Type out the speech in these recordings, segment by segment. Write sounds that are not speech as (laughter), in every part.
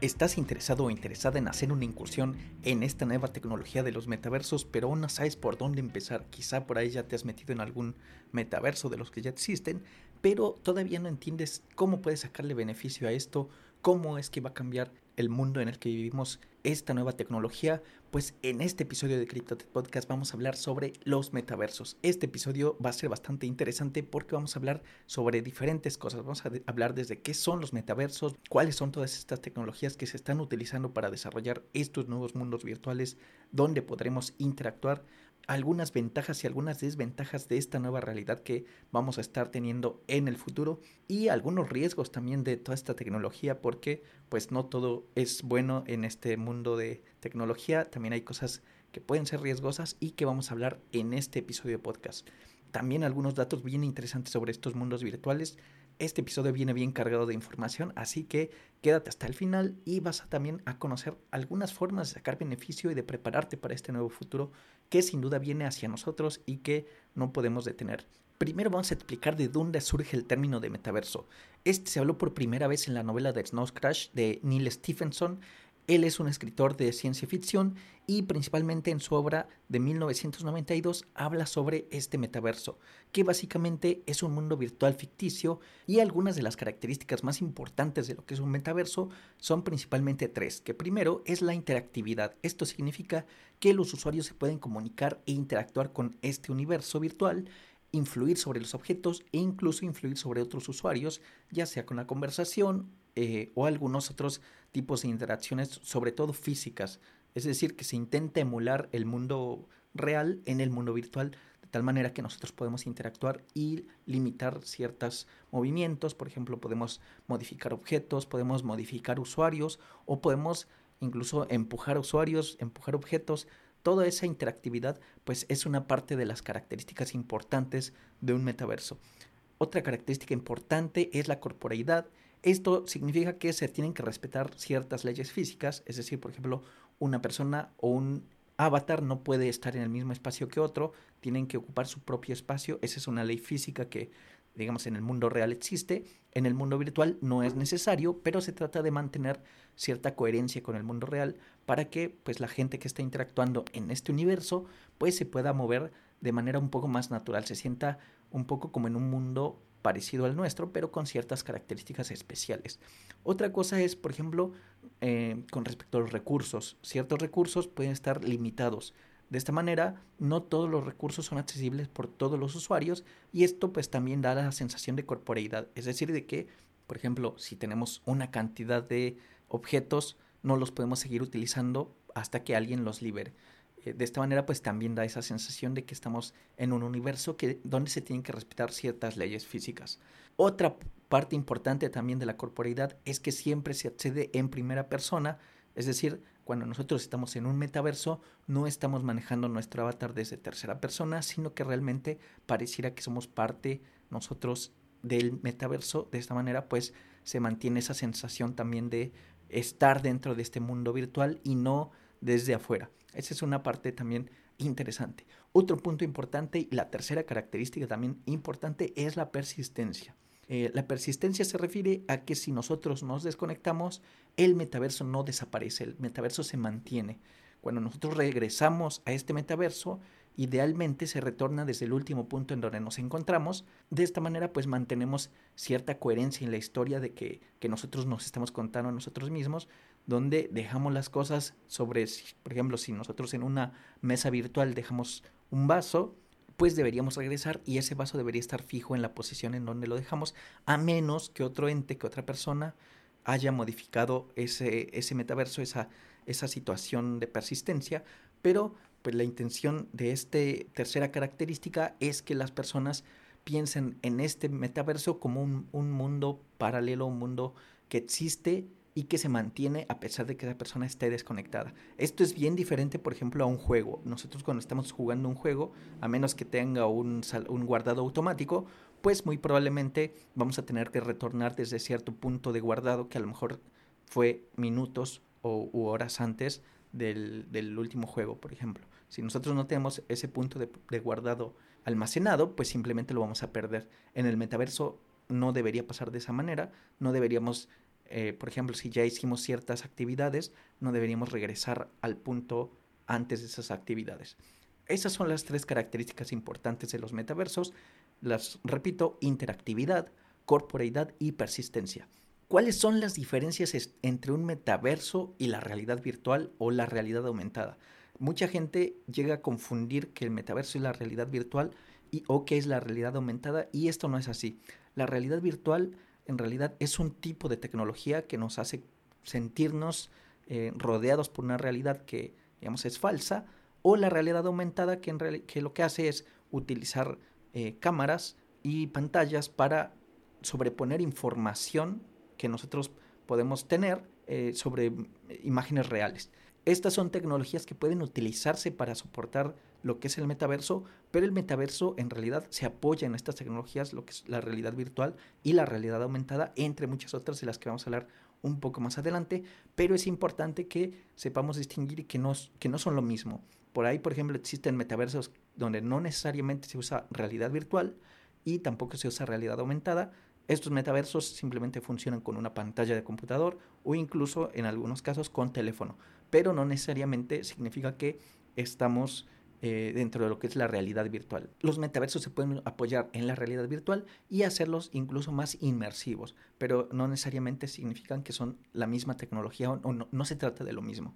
¿Estás interesado o interesada en hacer una incursión en esta nueva tecnología de los metaversos, pero aún no sabes por dónde empezar? Quizá por ahí ya te has metido en algún metaverso de los que ya existen, pero todavía no entiendes cómo puedes sacarle beneficio a esto, cómo es que va a cambiar el mundo en el que vivimos esta nueva tecnología, pues en este episodio de CryptoTech Podcast vamos a hablar sobre los metaversos. Este episodio va a ser bastante interesante porque vamos a hablar sobre diferentes cosas. Vamos a hablar desde qué son los metaversos, cuáles son todas estas tecnologías que se están utilizando para desarrollar estos nuevos mundos virtuales donde podremos interactuar algunas ventajas y algunas desventajas de esta nueva realidad que vamos a estar teniendo en el futuro y algunos riesgos también de toda esta tecnología porque pues no todo es bueno en este mundo de tecnología, también hay cosas que pueden ser riesgosas y que vamos a hablar en este episodio de podcast. También algunos datos bien interesantes sobre estos mundos virtuales. Este episodio viene bien cargado de información, así que quédate hasta el final y vas a también a conocer algunas formas de sacar beneficio y de prepararte para este nuevo futuro que sin duda viene hacia nosotros y que no podemos detener. Primero vamos a explicar de dónde surge el término de metaverso. Este se habló por primera vez en la novela de Snow Crash de Neil Stephenson él es un escritor de ciencia ficción y principalmente en su obra de 1992 habla sobre este metaverso, que básicamente es un mundo virtual ficticio y algunas de las características más importantes de lo que es un metaverso son principalmente tres, que primero es la interactividad. Esto significa que los usuarios se pueden comunicar e interactuar con este universo virtual influir sobre los objetos e incluso influir sobre otros usuarios, ya sea con la conversación eh, o algunos otros tipos de interacciones, sobre todo físicas. Es decir, que se intenta emular el mundo real en el mundo virtual, de tal manera que nosotros podemos interactuar y limitar ciertos movimientos. Por ejemplo, podemos modificar objetos, podemos modificar usuarios o podemos incluso empujar usuarios, empujar objetos. Toda esa interactividad pues es una parte de las características importantes de un metaverso. Otra característica importante es la corporeidad esto significa que se tienen que respetar ciertas leyes físicas, es decir, por ejemplo, una persona o un avatar no puede estar en el mismo espacio que otro, tienen que ocupar su propio espacio, esa es una ley física que, digamos, en el mundo real existe, en el mundo virtual no es necesario, pero se trata de mantener cierta coherencia con el mundo real para que pues la gente que está interactuando en este universo pues se pueda mover de manera un poco más natural, se sienta un poco como en un mundo parecido al nuestro, pero con ciertas características especiales. Otra cosa es, por ejemplo, eh, con respecto a los recursos. Ciertos recursos pueden estar limitados. De esta manera, no todos los recursos son accesibles por todos los usuarios y esto pues también da la sensación de corporeidad. Es decir, de que, por ejemplo, si tenemos una cantidad de objetos, no los podemos seguir utilizando hasta que alguien los libere. Eh, de esta manera pues también da esa sensación de que estamos en un universo que, donde se tienen que respetar ciertas leyes físicas. Otra parte importante también de la corporeidad es que siempre se accede en primera persona, es decir, cuando nosotros estamos en un metaverso no estamos manejando nuestro avatar desde tercera persona, sino que realmente pareciera que somos parte nosotros del metaverso. De esta manera pues se mantiene esa sensación también de estar dentro de este mundo virtual y no desde afuera. Esa es una parte también interesante. Otro punto importante y la tercera característica también importante es la persistencia. Eh, la persistencia se refiere a que si nosotros nos desconectamos, el metaverso no desaparece, el metaverso se mantiene. Cuando nosotros regresamos a este metaverso, idealmente se retorna desde el último punto en donde nos encontramos. De esta manera, pues mantenemos cierta coherencia en la historia de que, que nosotros nos estamos contando a nosotros mismos, donde dejamos las cosas sobre, por ejemplo, si nosotros en una mesa virtual dejamos un vaso, pues deberíamos regresar y ese vaso debería estar fijo en la posición en donde lo dejamos, a menos que otro ente, que otra persona haya modificado ese, ese metaverso, esa, esa situación de persistencia, pero pues la intención de esta tercera característica es que las personas piensen en este metaverso como un, un mundo paralelo, un mundo que existe y que se mantiene a pesar de que la persona esté desconectada. Esto es bien diferente, por ejemplo, a un juego. Nosotros cuando estamos jugando un juego, a menos que tenga un, un guardado automático, pues muy probablemente vamos a tener que retornar desde cierto punto de guardado que a lo mejor fue minutos o, u horas antes del, del, último juego, por ejemplo. Si nosotros no tenemos ese punto de, de guardado almacenado, pues simplemente lo vamos a perder. En el metaverso no debería pasar de esa manera, no deberíamos eh, por ejemplo, si ya hicimos ciertas actividades, no deberíamos regresar al punto antes de esas actividades. Esas son las tres características importantes de los metaversos. Las repito, interactividad, corporeidad y persistencia. ¿Cuáles son las diferencias entre un metaverso y la realidad virtual o la realidad aumentada? Mucha gente llega a confundir que el metaverso es la realidad virtual y, o que es la realidad aumentada y esto no es así. La realidad virtual en realidad es un tipo de tecnología que nos hace sentirnos eh, rodeados por una realidad que digamos es falsa o la realidad aumentada que, en que lo que hace es utilizar eh, cámaras y pantallas para sobreponer información que nosotros podemos tener eh, sobre imágenes reales. Estas son tecnologías que pueden utilizarse para soportar lo que es el metaverso, pero el metaverso en realidad se apoya en estas tecnologías, lo que es la realidad virtual y la realidad aumentada, entre muchas otras de las que vamos a hablar un poco más adelante, pero es importante que sepamos distinguir que no, que no son lo mismo. Por ahí, por ejemplo, existen metaversos donde no necesariamente se usa realidad virtual y tampoco se usa realidad aumentada, estos metaversos simplemente funcionan con una pantalla de computador o incluso en algunos casos con teléfono, pero no necesariamente significa que estamos eh, dentro de lo que es la realidad virtual. Los metaversos se pueden apoyar en la realidad virtual y hacerlos incluso más inmersivos, pero no necesariamente significan que son la misma tecnología o no se trata de lo mismo.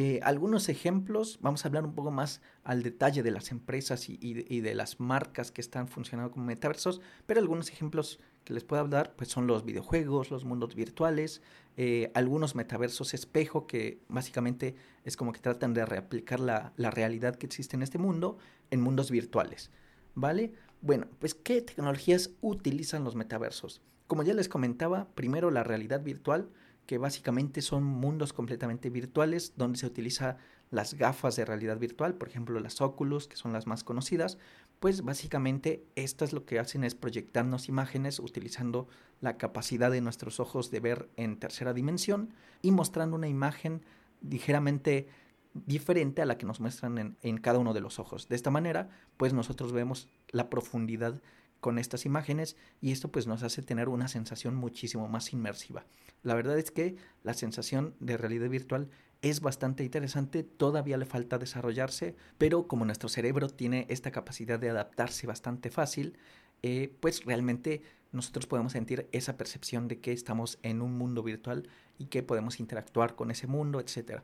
Eh, algunos ejemplos, vamos a hablar un poco más al detalle de las empresas y, de, las marcas que están funcionando como metaversos, pero algunos ejemplos que les puedo hablar pues son los videojuegos, los mundos virtuales, eh, algunos metaversos espejo que básicamente es como que tratan de reaplicar la, la realidad que existe en este mundo en mundos virtuales, ¿vale? Bueno, pues ¿qué tecnologías utilizan los metaversos? Como ya les comentaba, primero la realidad virtual, que básicamente son mundos completamente virtuales donde se utiliza las gafas de realidad virtual, por ejemplo las Oculus, que son las más conocidas, pues básicamente estas lo que hacen es proyectarnos imágenes utilizando la capacidad de nuestros ojos de ver en tercera dimensión y mostrando una imagen ligeramente diferente a la que nos muestran en, en cada uno de los ojos. De esta manera, pues nosotros vemos la profundidad con estas imágenes y esto pues nos hace tener una sensación muchísimo más inmersiva. La verdad es que la sensación de realidad virtual es bastante interesante, todavía le falta desarrollarse, pero como nuestro cerebro tiene esta capacidad de adaptarse bastante fácil, eh, pues realmente nosotros podemos sentir esa percepción de que estamos en un mundo virtual y que podemos interactuar con ese mundo, etc.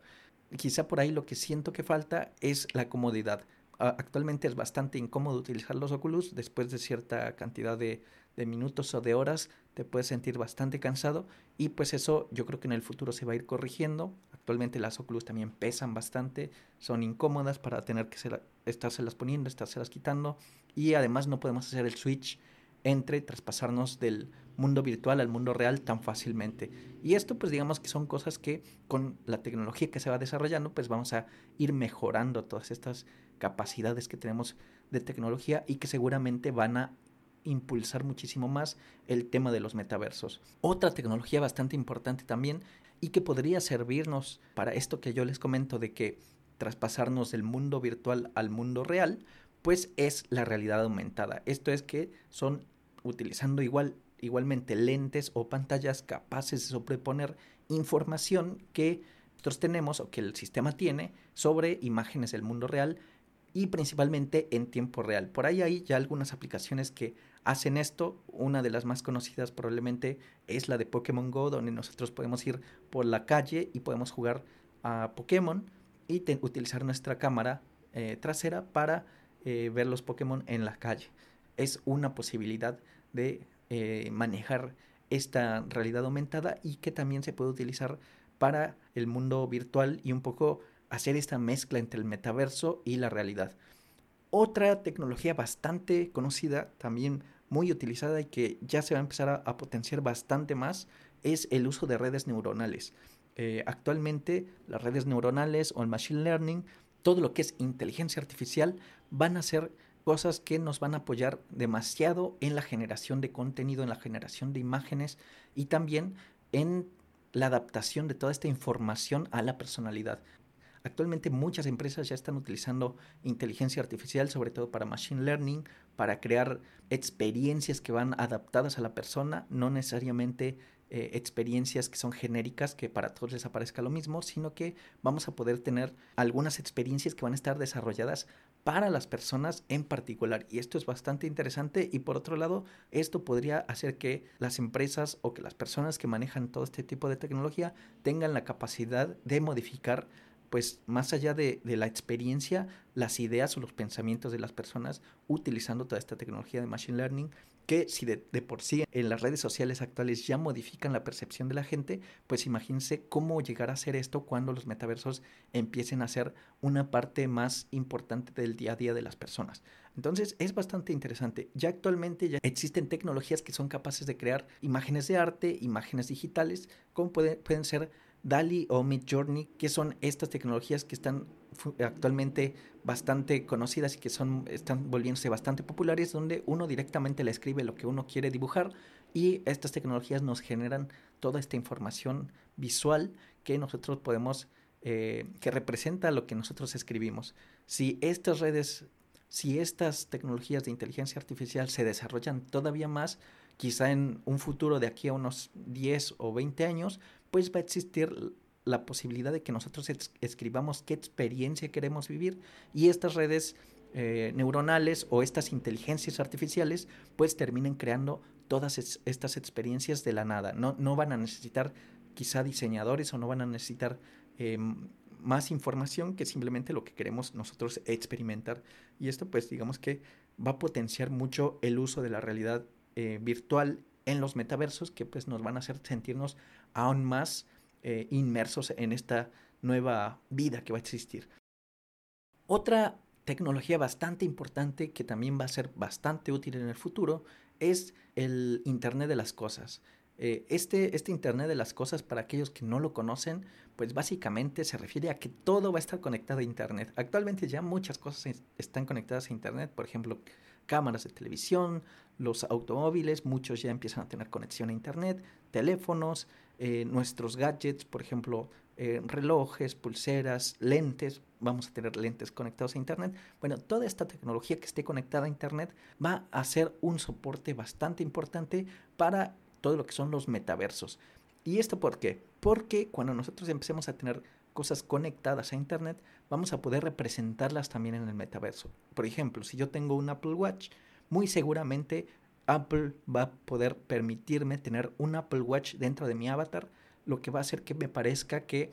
Quizá por ahí lo que siento que falta es la comodidad actualmente es bastante incómodo utilizar los Oculus. Después de cierta cantidad de, minutos o de horas te puedes sentir bastante cansado y pues eso yo creo que en el futuro se va a ir corrigiendo. Actualmente las Oculus también pesan bastante, son incómodas para tener que ser, estárselas poniendo, estárselas quitando y además no podemos hacer el switch entre traspasarnos del mundo virtual al mundo real tan fácilmente. Y esto pues digamos que son cosas que con la tecnología que se va desarrollando pues vamos a ir mejorando todas estas capacidades que tenemos de tecnología y que seguramente van a impulsar muchísimo más el tema de los metaversos. Otra tecnología bastante importante también y que podría servirnos para esto que yo les comento de que traspasarnos del mundo virtual al mundo real, pues es la realidad aumentada. Esto es que son utilizando igual, igualmente lentes o pantallas capaces de sobreponer información que nosotros tenemos o que el sistema tiene sobre imágenes del mundo real y principalmente en tiempo real. Por ahí hay ya algunas aplicaciones que hacen esto. Una de las más conocidas probablemente es la de Pokémon Go, donde nosotros podemos ir por la calle y podemos jugar a Pokémon y utilizar nuestra cámara eh, trasera para eh, ver los Pokémon en la calle. Es una posibilidad de eh, manejar esta realidad aumentada y que también se puede utilizar para el mundo virtual y un poco hacer esta mezcla entre el metaverso y la realidad. Otra tecnología bastante conocida, también muy utilizada y que ya se va a empezar a, potenciar bastante más, es el uso de redes neuronales. Eh, actualmente las redes neuronales o el machine learning, todo lo que es inteligencia artificial, van a ser cosas que nos van a apoyar demasiado en la generación de contenido, en la generación de imágenes y también en la adaptación de toda esta información a la personalidad. Actualmente muchas empresas ya están utilizando inteligencia artificial, sobre todo para machine learning, para crear experiencias que van adaptadas a la persona, no necesariamente eh, experiencias que son genéricas, que para todos les aparezca lo mismo, sino que vamos a poder tener algunas experiencias que van a estar desarrolladas para las personas en particular. Y esto es bastante interesante y por otro lado, esto podría hacer que las empresas o que las personas que manejan todo este tipo de tecnología tengan la capacidad de modificar pues más allá de, la experiencia, las ideas o los pensamientos de las personas utilizando toda esta tecnología de Machine Learning, que si de, por sí en las redes sociales actuales ya modifican la percepción de la gente, pues imagínense cómo llegar a ser esto cuando los metaversos empiecen a ser una parte más importante del día a día de las personas. Entonces es bastante interesante. Ya actualmente ya existen tecnologías que son capaces de crear imágenes de arte, imágenes digitales, como pueden ser DALI o Midjourney, que son estas tecnologías que están actualmente bastante conocidas y que son, están volviéndose bastante populares, donde uno directamente le escribe lo que uno quiere dibujar y estas tecnologías nos generan toda esta información visual que nosotros podemos, eh, que representa lo que nosotros escribimos. Si estas redes, si estas tecnologías de inteligencia artificial se desarrollan todavía más, quizá en un futuro de aquí a unos 10 o 20 años, pues va a existir la posibilidad de que nosotros escribamos qué experiencia queremos vivir y estas redes eh, neuronales o estas inteligencias artificiales pues terminen creando todas estas experiencias de la nada. No, no van a necesitar quizá diseñadores o no van a necesitar em, más información que simplemente lo que queremos nosotros experimentar. Y esto pues digamos que va a potenciar mucho el uso de la realidad eh, virtual en los metaversos que pues nos van a hacer sentirnos aún más eh, inmersos en esta nueva vida que va a existir. Otra tecnología bastante importante que también va a ser bastante útil en el futuro es el Internet de las Cosas. Eh, este, este Internet de las Cosas, para aquellos que no lo conocen, pues básicamente se refiere a que todo va a estar conectado a Internet. Actualmente ya muchas cosas están conectadas a Internet, por ejemplo, cámaras de televisión, los automóviles, muchos ya empiezan a tener conexión a Internet, teléfonos, eh, nuestros gadgets, por ejemplo, eh, relojes, pulseras, lentes, vamos a tener lentes conectados a Internet. Bueno, toda esta tecnología que esté conectada a Internet va a ser un soporte bastante importante para todo lo que son los metaversos. ¿Y esto por qué? Porque cuando nosotros empecemos a tener cosas conectadas a Internet, vamos a poder representarlas también en el metaverso. Por ejemplo, si yo tengo un Apple Watch, muy seguramente Apple va a poder permitirme tener un Apple Watch dentro de mi avatar, lo que va a hacer que me parezca que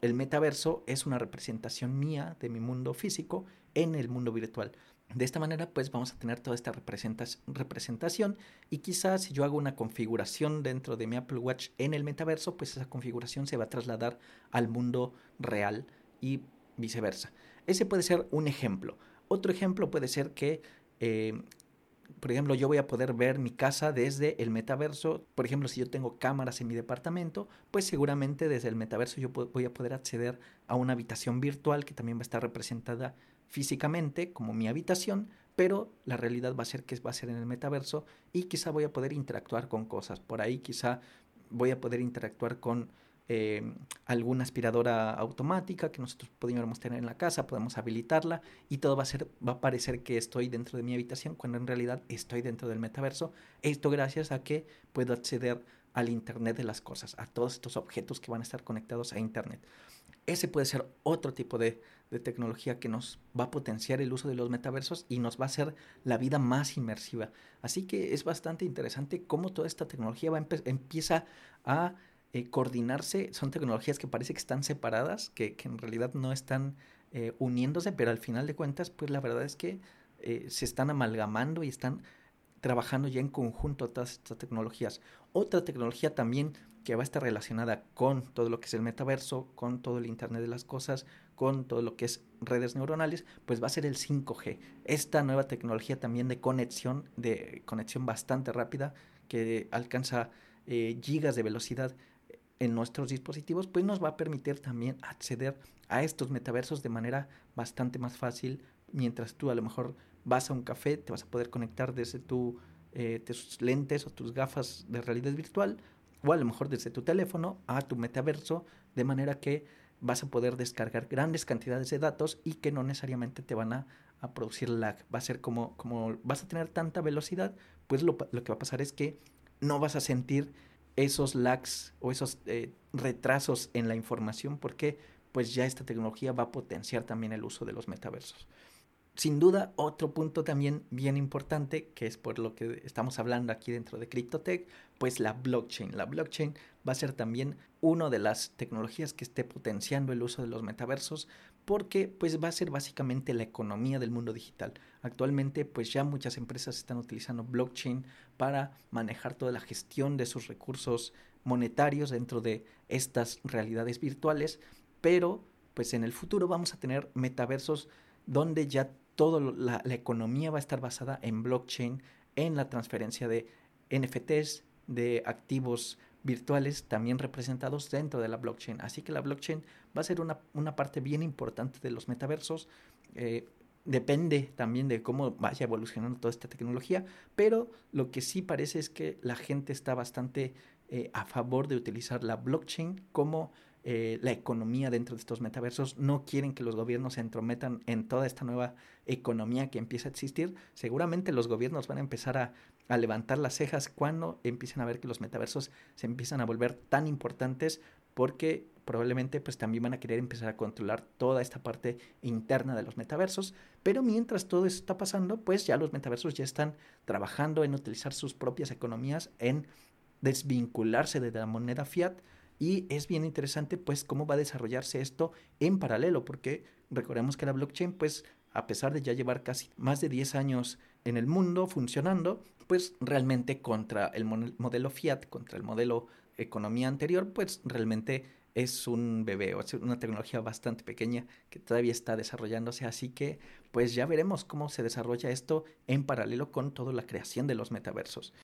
el metaverso es una representación mía de mi mundo físico en el mundo virtual. De esta manera, pues vamos a tener toda esta representación y quizás si yo hago una configuración dentro de mi Apple Watch en el metaverso, pues esa configuración se va a trasladar al mundo real y viceversa. Ese puede ser un ejemplo. Otro ejemplo puede ser que eh, por ejemplo, yo voy a poder ver mi casa desde el metaverso. Por ejemplo, si yo tengo cámaras en mi departamento, pues seguramente desde el metaverso yo voy a poder acceder a una habitación virtual que también va a estar representada físicamente como mi habitación, pero la realidad va a ser que va a ser en el metaverso y quizá voy a poder interactuar con cosas. Por ahí quizá voy a poder interactuar con eh, alguna aspiradora automática que nosotros podríamos tener en la casa, podemos habilitarla y todo va a ser, va a parecer que estoy dentro de mi habitación cuando en realidad estoy dentro del metaverso. Esto gracias a que puedo acceder al Internet de las cosas, a todos estos objetos que van a estar conectados a Internet. Ese puede ser otro tipo de, de tecnología que nos va a potenciar el uso de los metaversos y nos va a hacer la vida más inmersiva. Así que es bastante interesante cómo toda esta tecnología va empieza a eh, coordinarse, son tecnologías que parece que están separadas, que, en realidad no están eh, uniéndose, pero al final de cuentas, pues la verdad es que eh, se están amalgamando y están trabajando ya en conjunto todas estas tecnologías. Otra tecnología también que va a estar relacionada con todo lo que es el metaverso, con todo el Internet de las Cosas, con todo lo que es redes neuronales, pues va a ser el 5G. Esta nueva tecnología también de conexión, de conexión bastante rápida, que alcanza gigas de velocidad en nuestros dispositivos, pues nos va a permitir también acceder a estos metaversos de manera bastante más fácil. Mientras tú a lo mejor vas a un café, te vas a poder conectar desde tu, eh, tus lentes o tus gafas de realidad virtual, o a lo mejor desde tu teléfono a tu metaverso, de manera que vas a poder descargar grandes cantidades de datos y que no necesariamente te van a, producir lag. Va a ser como, como vas a tener tanta velocidad, pues lo, lo que va a pasar es que no vas a sentir esos lags o esos eh, retrasos en la información porque pues ya esta tecnología va a potenciar también el uso de los metaversos. Sin duda, otro punto también bien importante, que es por lo que estamos hablando aquí dentro de CryptoTech, pues la blockchain. La blockchain va a ser también una de las tecnologías que esté potenciando el uso de los metaversos, porque pues va a ser básicamente la economía del mundo digital. Actualmente pues ya muchas empresas están utilizando blockchain para manejar toda la gestión de sus recursos monetarios dentro de estas realidades virtuales, pero pues en el futuro vamos a tener metaversos donde ya toda la, economía va a estar basada en blockchain, en la transferencia de NFTs, de activos virtuales también representados dentro de la blockchain. Así que la blockchain va a ser una, parte bien importante de los metaversos. Eh, depende también de cómo vaya evolucionando toda esta tecnología, pero lo que sí parece es que la gente está bastante eh, a favor de utilizar la blockchain como eh, la economía dentro de estos metaversos, no quieren que los gobiernos se entrometan en toda esta nueva economía que empieza a existir, seguramente los gobiernos van a empezar a, a levantar las cejas cuando empiecen a ver que los metaversos se empiezan a volver tan importantes porque probablemente pues también van a querer empezar a controlar toda esta parte interna de los metaversos, pero mientras todo eso está pasando, pues ya los metaversos ya están trabajando en utilizar sus propias economías, en desvincularse de la moneda fiat. Y es bien interesante pues cómo va a desarrollarse esto en paralelo, porque recordemos que la blockchain pues a pesar de ya llevar casi más de 10 años en el mundo funcionando, pues realmente contra el modelo fiat, contra el modelo economía anterior, pues realmente es un bebé o es una tecnología bastante pequeña que todavía está desarrollándose, así que pues ya veremos cómo se desarrolla esto en paralelo con toda la creación de los metaversos.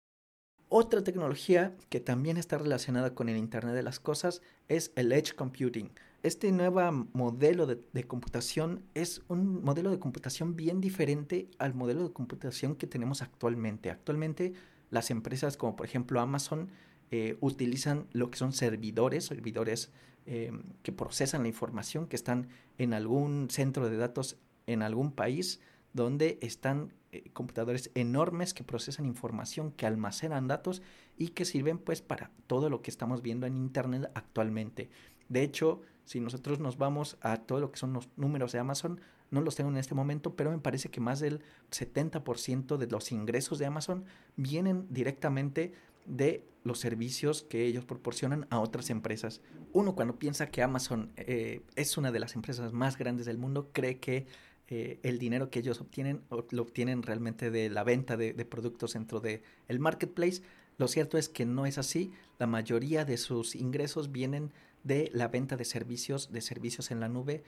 Otra tecnología que también está relacionada con el Internet de las Cosas es el Edge Computing. Este nuevo modelo de, computación es un modelo de computación bien diferente al modelo de computación que tenemos actualmente. Actualmente las empresas como por ejemplo Amazon eh, utilizan lo que son servidores, servidores eh, que procesan la información, que están en algún centro de datos en algún país donde están eh, computadores enormes que procesan información, que almacenan datos y que sirven pues para todo lo que estamos viendo en Internet actualmente. De hecho, si nosotros nos vamos a todo lo que son los números de Amazon, no los tengo en este momento, pero me parece que más del 70% de los ingresos de Amazon vienen directamente de los servicios que ellos proporcionan a otras empresas. Uno cuando piensa que Amazon eh, es una de las empresas más grandes del mundo, cree que eh, el dinero que ellos obtienen lo obtienen realmente de la venta de, productos dentro del el marketplace. Lo cierto es que no es así. La mayoría de sus ingresos vienen de la venta de servicios, de servicios en la nube,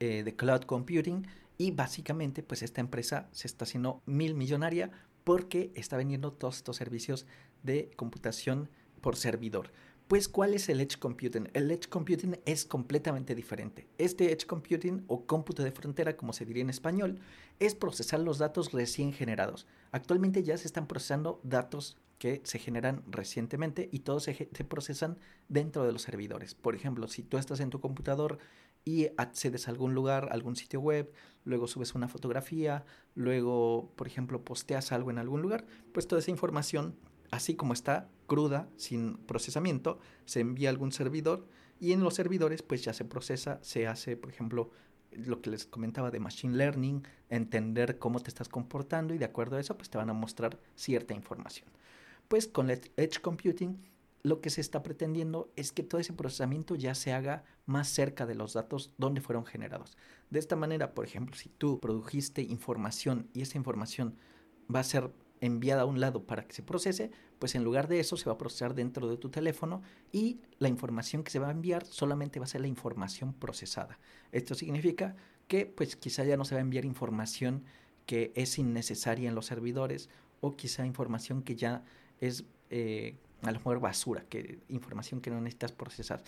eh, de cloud computing. Y básicamente, pues esta empresa se está haciendo mil millonaria porque está vendiendo todos estos servicios de computación por servidor. Pues, ¿cuál es el Edge Computing? El Edge Computing es completamente diferente. Este Edge Computing, o cómputo de frontera, como se diría en español, es procesar los datos recién generados. Actualmente ya se están procesando datos que se generan recientemente y todos se, procesan dentro de los servidores. Por ejemplo, si tú estás en tu computador y accedes a algún lugar, algún sitio web, luego subes una fotografía, luego, por ejemplo, posteas algo en algún lugar, pues toda esa información así como está, cruda, sin procesamiento, se envía a algún servidor y en los servidores pues ya se procesa, se hace, por ejemplo, lo que les comentaba de Machine Learning, entender cómo te estás comportando y de acuerdo a eso pues te van a mostrar cierta información. Pues con Edge Computing lo que se está pretendiendo es que todo ese procesamiento ya se haga más cerca de los datos donde fueron generados. De esta manera, por ejemplo, si tú produjiste información y esa información va a ser enviada a un lado para que se procese, pues en lugar de eso se va a procesar dentro de tu teléfono y la información que se va a enviar solamente va a ser la información procesada. Esto significa que pues quizá ya no se va a enviar información que es innecesaria en los servidores o quizá información que ya es eh, a lo mejor basura, que información que no necesitas procesar.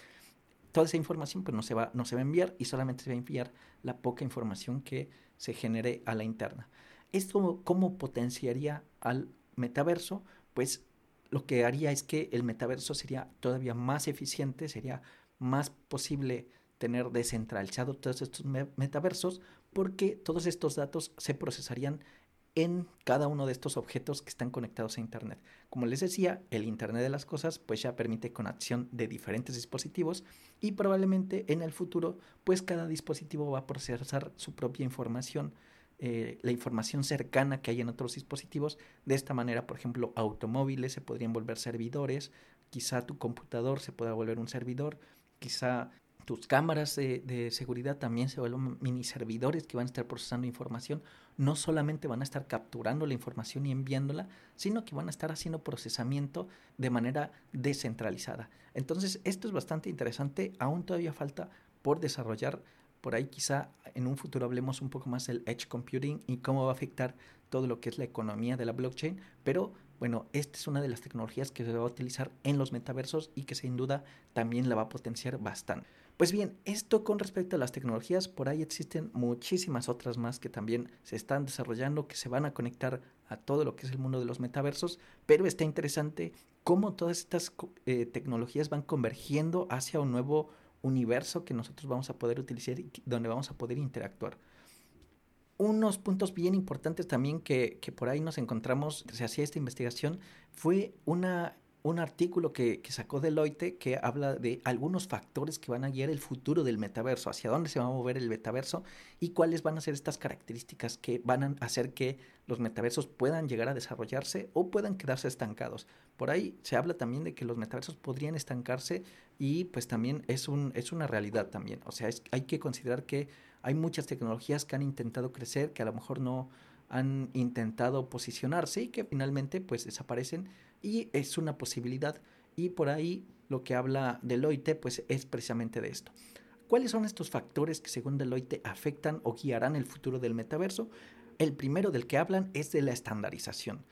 Toda esa información pues no se, va, no se va a enviar y solamente se va a enviar la poca información que se genere a la interna. ¿Esto cómo potenciaría al metaverso? Pues lo que haría es que el metaverso sería todavía más eficiente, sería más posible tener descentralizado todos estos metaversos porque todos estos datos se procesarían en cada uno de estos objetos que están conectados a Internet. Como les decía, el Internet de las Cosas pues ya permite conexión de diferentes dispositivos y probablemente en el futuro pues cada dispositivo va a procesar su propia información, eh, la información cercana que hay en otros dispositivos. De esta manera, por ejemplo, automóviles se podrían volver servidores, quizá tu computador se pueda volver un servidor, quizá tus cámaras de, seguridad también se vuelven mini servidores que van a estar procesando información. No solamente van a estar capturando la información y enviándola, sino que van a estar haciendo procesamiento de manera descentralizada. Entonces, esto es bastante interesante. Aún todavía falta por desarrollar. Por ahí quizá en un futuro hablemos un poco más del edge computing y cómo va a afectar todo lo que es la economía de la blockchain, pero bueno, esta es una de las tecnologías que se va a utilizar en los metaversos y que sin duda también la va a potenciar bastante. Pues bien, esto con respecto a las tecnologías, por ahí existen muchísimas otras más que también se están desarrollando, que se van a conectar a todo lo que es el mundo de los metaversos, pero está interesante cómo todas estas eh, tecnologías van convergiendo hacia un nuevo universo que nosotros vamos a poder utilizar y donde vamos a poder interactuar. Unos puntos bien importantes también que, que por ahí nos encontramos, se hacía esta investigación, fue una un artículo que, sacó Deloitte que habla de algunos factores que van a guiar el futuro del metaverso, hacia dónde se va a mover el metaverso y cuáles van a ser estas características que van a hacer que los metaversos puedan llegar a desarrollarse o puedan quedarse estancados. Por ahí se habla también de que los metaversos podrían estancarse y pues también es, un, es una realidad también. O sea, hay que considerar que hay muchas tecnologías que han intentado crecer, que a lo mejor no han intentado posicionarse y que finalmente pues desaparecen y es una posibilidad y por ahí lo que habla Deloitte pues es precisamente de esto. ¿Cuáles son estos factores que según Deloitte afectan o guiarán el futuro del metaverso? El primero del que hablan es de la estandarización.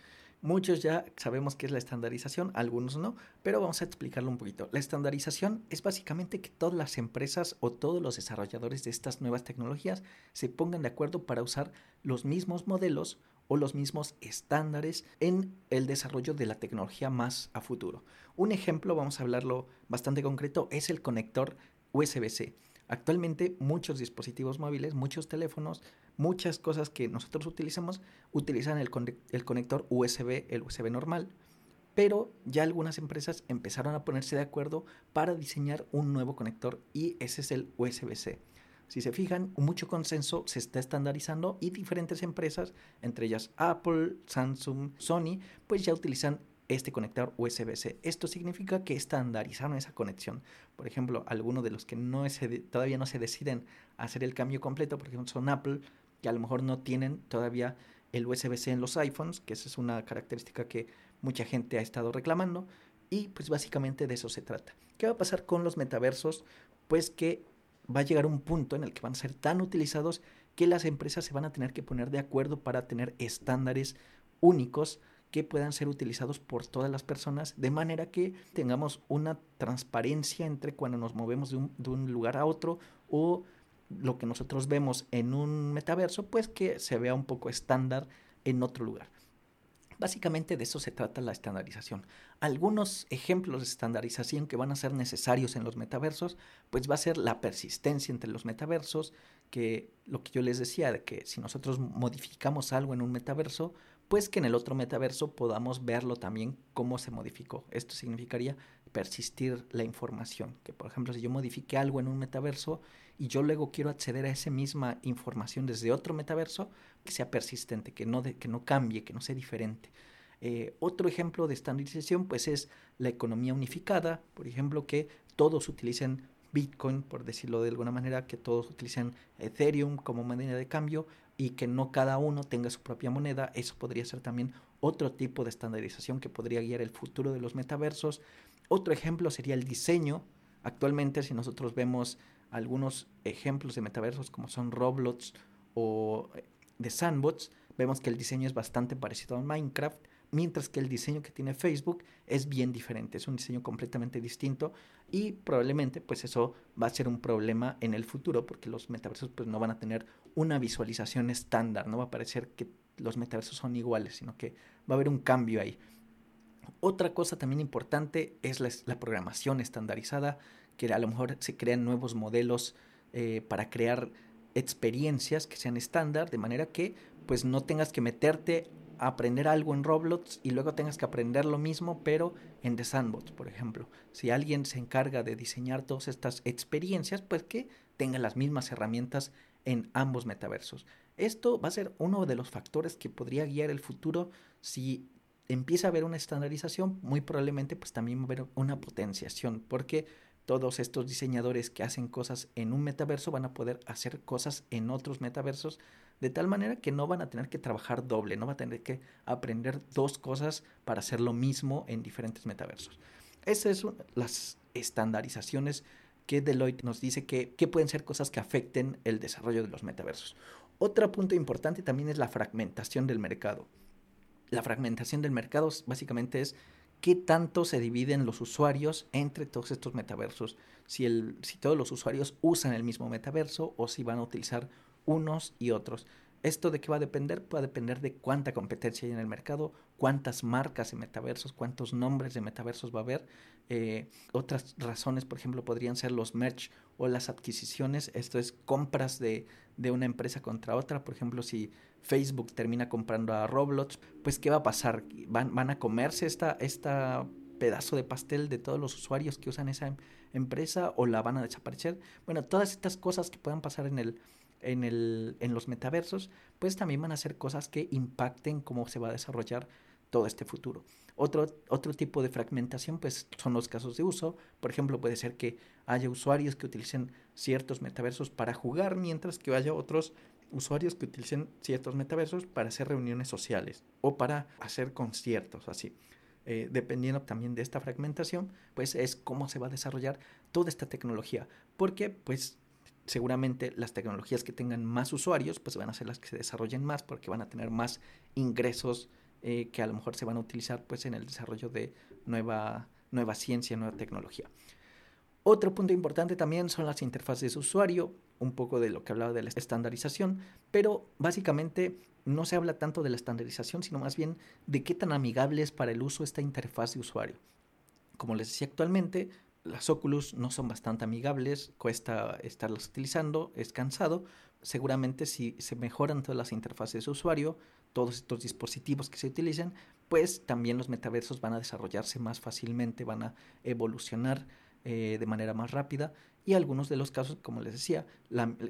Muchos ya sabemos qué es la estandarización, algunos no, pero vamos a explicarlo un poquito. La estandarización es básicamente que todas las empresas o todos los desarrolladores de estas nuevas tecnologías se pongan de acuerdo para usar los mismos modelos o los mismos estándares en el desarrollo de la tecnología más a futuro. Un ejemplo, vamos a hablarlo bastante concreto, es el conector USB-C. Actualmente muchos dispositivos móviles, muchos teléfonos, muchas cosas que nosotros utilizamos utilizan el, conector USB, el USB normal, pero ya algunas empresas empezaron a ponerse de acuerdo para diseñar un nuevo conector y ese es el USB-C. Si se fijan, mucho consenso se está estandarizando y diferentes empresas, entre ellas Apple, Samsung, Sony, pues ya utilizan este conector USB-C. Esto significa que estandarizaron esa conexión. Por ejemplo, algunos de los que todavía no se deciden hacer el cambio completo, por ejemplo, son Apple, que a lo mejor no tienen todavía el USB-C en los iPhones, que esa es una característica que mucha gente ha estado reclamando. Y pues básicamente de eso se trata. ¿Qué va a pasar con los metaversos? Pues que va a llegar un punto en el que van a ser tan utilizados que las empresas se van a tener que poner de acuerdo para tener estándares únicos que puedan ser utilizados por todas las personas, de manera que tengamos una transparencia entre cuando nos movemos de un, de un lugar a otro o lo que nosotros vemos en un metaverso, pues que se vea un poco estándar en otro lugar. Básicamente de eso se trata la estandarización. Algunos ejemplos de estandarización que van a ser necesarios en los metaversos, pues va a ser la persistencia entre los metaversos, que lo que yo les decía, de que si nosotros modificamos algo en un metaverso, pues que en el otro metaverso podamos verlo también cómo se modificó. Esto significaría persistir la información, que por ejemplo si yo modifique algo en un metaverso y yo luego quiero acceder a esa misma información desde otro metaverso, que sea persistente, que no, que no cambie, que no sea diferente. Eh, otro ejemplo de estandarización pues es la economía unificada, por ejemplo que todos utilicen Bitcoin, por decirlo de alguna manera, que todos utilicen Ethereum como moneda de cambio y que no cada uno tenga su propia moneda. Eso podría ser también otro tipo de estandarización que podría guiar el futuro de los metaversos. Otro ejemplo sería el diseño. Actualmente, si nosotros vemos algunos ejemplos de metaversos como son Roblox o eh, de Sandbox, vemos que el diseño es bastante parecido a Minecraft, mientras que el diseño que tiene Facebook es bien diferente, es un diseño completamente distinto y probablemente pues eso va a ser un problema en el futuro porque los metaversos pues no van a tener una visualización estándar, no va a parecer que los metaversos son iguales, sino que va a haber un cambio ahí. Otra cosa también importante es la, programación estandarizada, que a lo mejor se crean nuevos modelos eh, para crear experiencias que sean estándar, de manera que pues no tengas que meterte a aprender algo en Roblox y luego tengas que aprender lo mismo, pero en The Sandbox, por ejemplo. Si alguien se encarga de diseñar todas estas experiencias, pues que tenga las mismas herramientas en ambos metaversos. Esto va a ser uno de los factores que podría guiar el futuro si empieza a haber una estandarización, muy probablemente pues también va a haber una potenciación, porque todos estos diseñadores que hacen cosas en un metaverso van a poder hacer cosas en otros metaversos de tal manera que no van a tener que trabajar doble, no van a tener que aprender dos cosas para hacer lo mismo en diferentes metaversos. Esas son las estandarizaciones que Deloitte nos dice que, que pueden ser cosas que afecten el desarrollo de los metaversos. Otro punto importante también es la fragmentación del mercado. La fragmentación del mercado básicamente es qué tanto se dividen los usuarios entre todos estos metaversos. Si, el, si todos los usuarios usan el mismo metaverso o si van a utilizar unos y otros. ¿Esto de qué va a depender? Va a depender de cuánta competencia hay en el mercado, cuántas marcas de metaversos, cuántos nombres de metaversos va a haber. Eh, otras razones, por ejemplo, podrían ser los merch o las adquisiciones, esto es compras de, de una empresa contra otra. Por ejemplo, si Facebook termina comprando a Roblox, pues ¿qué va a pasar? ¿Van, van a comerse esta, esta pedazo de pastel de todos los usuarios que usan esa em, empresa o la van a desaparecer? Bueno, todas estas cosas que puedan pasar en el en, los metaversos, pues también van a ser cosas que impacten cómo se va a desarrollar todo este futuro. Otro, otro tipo de fragmentación pues son los casos de uso. Por ejemplo, puede ser que haya usuarios que utilicen ciertos metaversos para jugar, mientras que haya otros usuarios que utilicen ciertos metaversos para hacer reuniones sociales o para hacer conciertos, así. Eh, dependiendo también de esta fragmentación, pues es cómo se va a desarrollar toda esta tecnología. Porque pues seguramente las tecnologías que tengan más usuarios, pues van a ser las que se desarrollen más porque van a tener más ingresos eh, que a lo mejor se van a utilizar pues en el desarrollo de nueva, nueva ciencia, nueva tecnología. Otro punto importante también son las interfaces de usuario, un poco de lo que hablaba de la estandarización, pero básicamente no se habla tanto de la estandarización, sino más bien de qué tan amigable es para el uso esta interfaz de usuario. Como les decía actualmente, las Oculus no son bastante amigables, cuesta estarlas utilizando, es cansado. Seguramente si se mejoran todas las interfaces de usuario, todos estos dispositivos que se utilizan, pues también los metaversos van a desarrollarse más fácilmente, van a evolucionar eh, de manera más rápida y algunos de los casos, como les decía,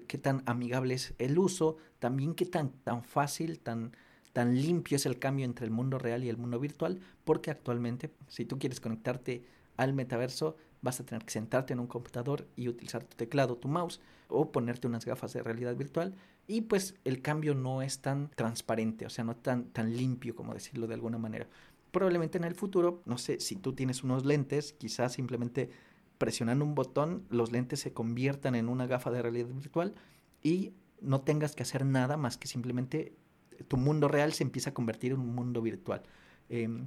qué tan amigable es el uso, también qué tan, tan fácil, tan, tan limpio es el cambio entre el mundo real y el mundo virtual, porque actualmente si tú quieres conectarte al metaverso, vas a tener que sentarte en un computador y utilizar tu teclado, tu mouse o ponerte unas gafas de realidad virtual y pues el cambio no es tan transparente, o sea, no tan, tan limpio como decirlo de alguna manera. Probablemente en el futuro, no sé, si tú tienes unos lentes, quizás simplemente presionando un botón los lentes se conviertan en una gafa de realidad virtual y no tengas que hacer nada más que simplemente tu mundo real se empieza a convertir en un mundo virtual. Em,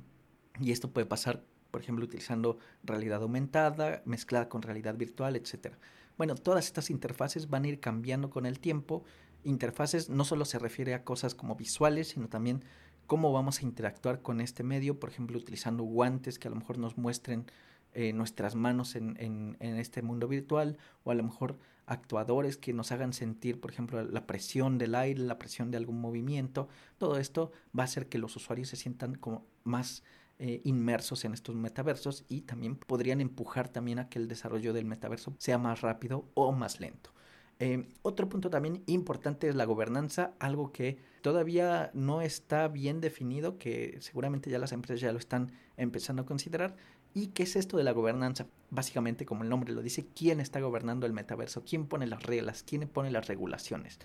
y esto puede pasar por ejemplo, utilizando realidad aumentada, mezclada con realidad virtual, etc. Bueno, todas estas interfaces van a ir cambiando con el tiempo. Interfaces no solo se refiere a cosas como visuales, sino también cómo vamos a interactuar con este medio, por ejemplo, utilizando guantes que a lo mejor nos muestren eh, nuestras manos en, en, en, este mundo virtual, o a lo mejor actuadores que nos hagan sentir, por ejemplo, la presión del aire, la presión de algún movimiento. Todo esto va a hacer que los usuarios se sientan como más eh, inmersos en estos metaversos y también podrían empujar también a que el desarrollo del metaverso sea más rápido o más lento. Eh, otro punto también importante es la gobernanza, algo que todavía no está bien definido, que seguramente ya las empresas ya lo están empezando a considerar. ¿Y qué es esto de la gobernanza? Básicamente, como el nombre lo dice, ¿quién está gobernando el metaverso? ¿Quién pone las reglas? ¿Quién pone las regulaciones?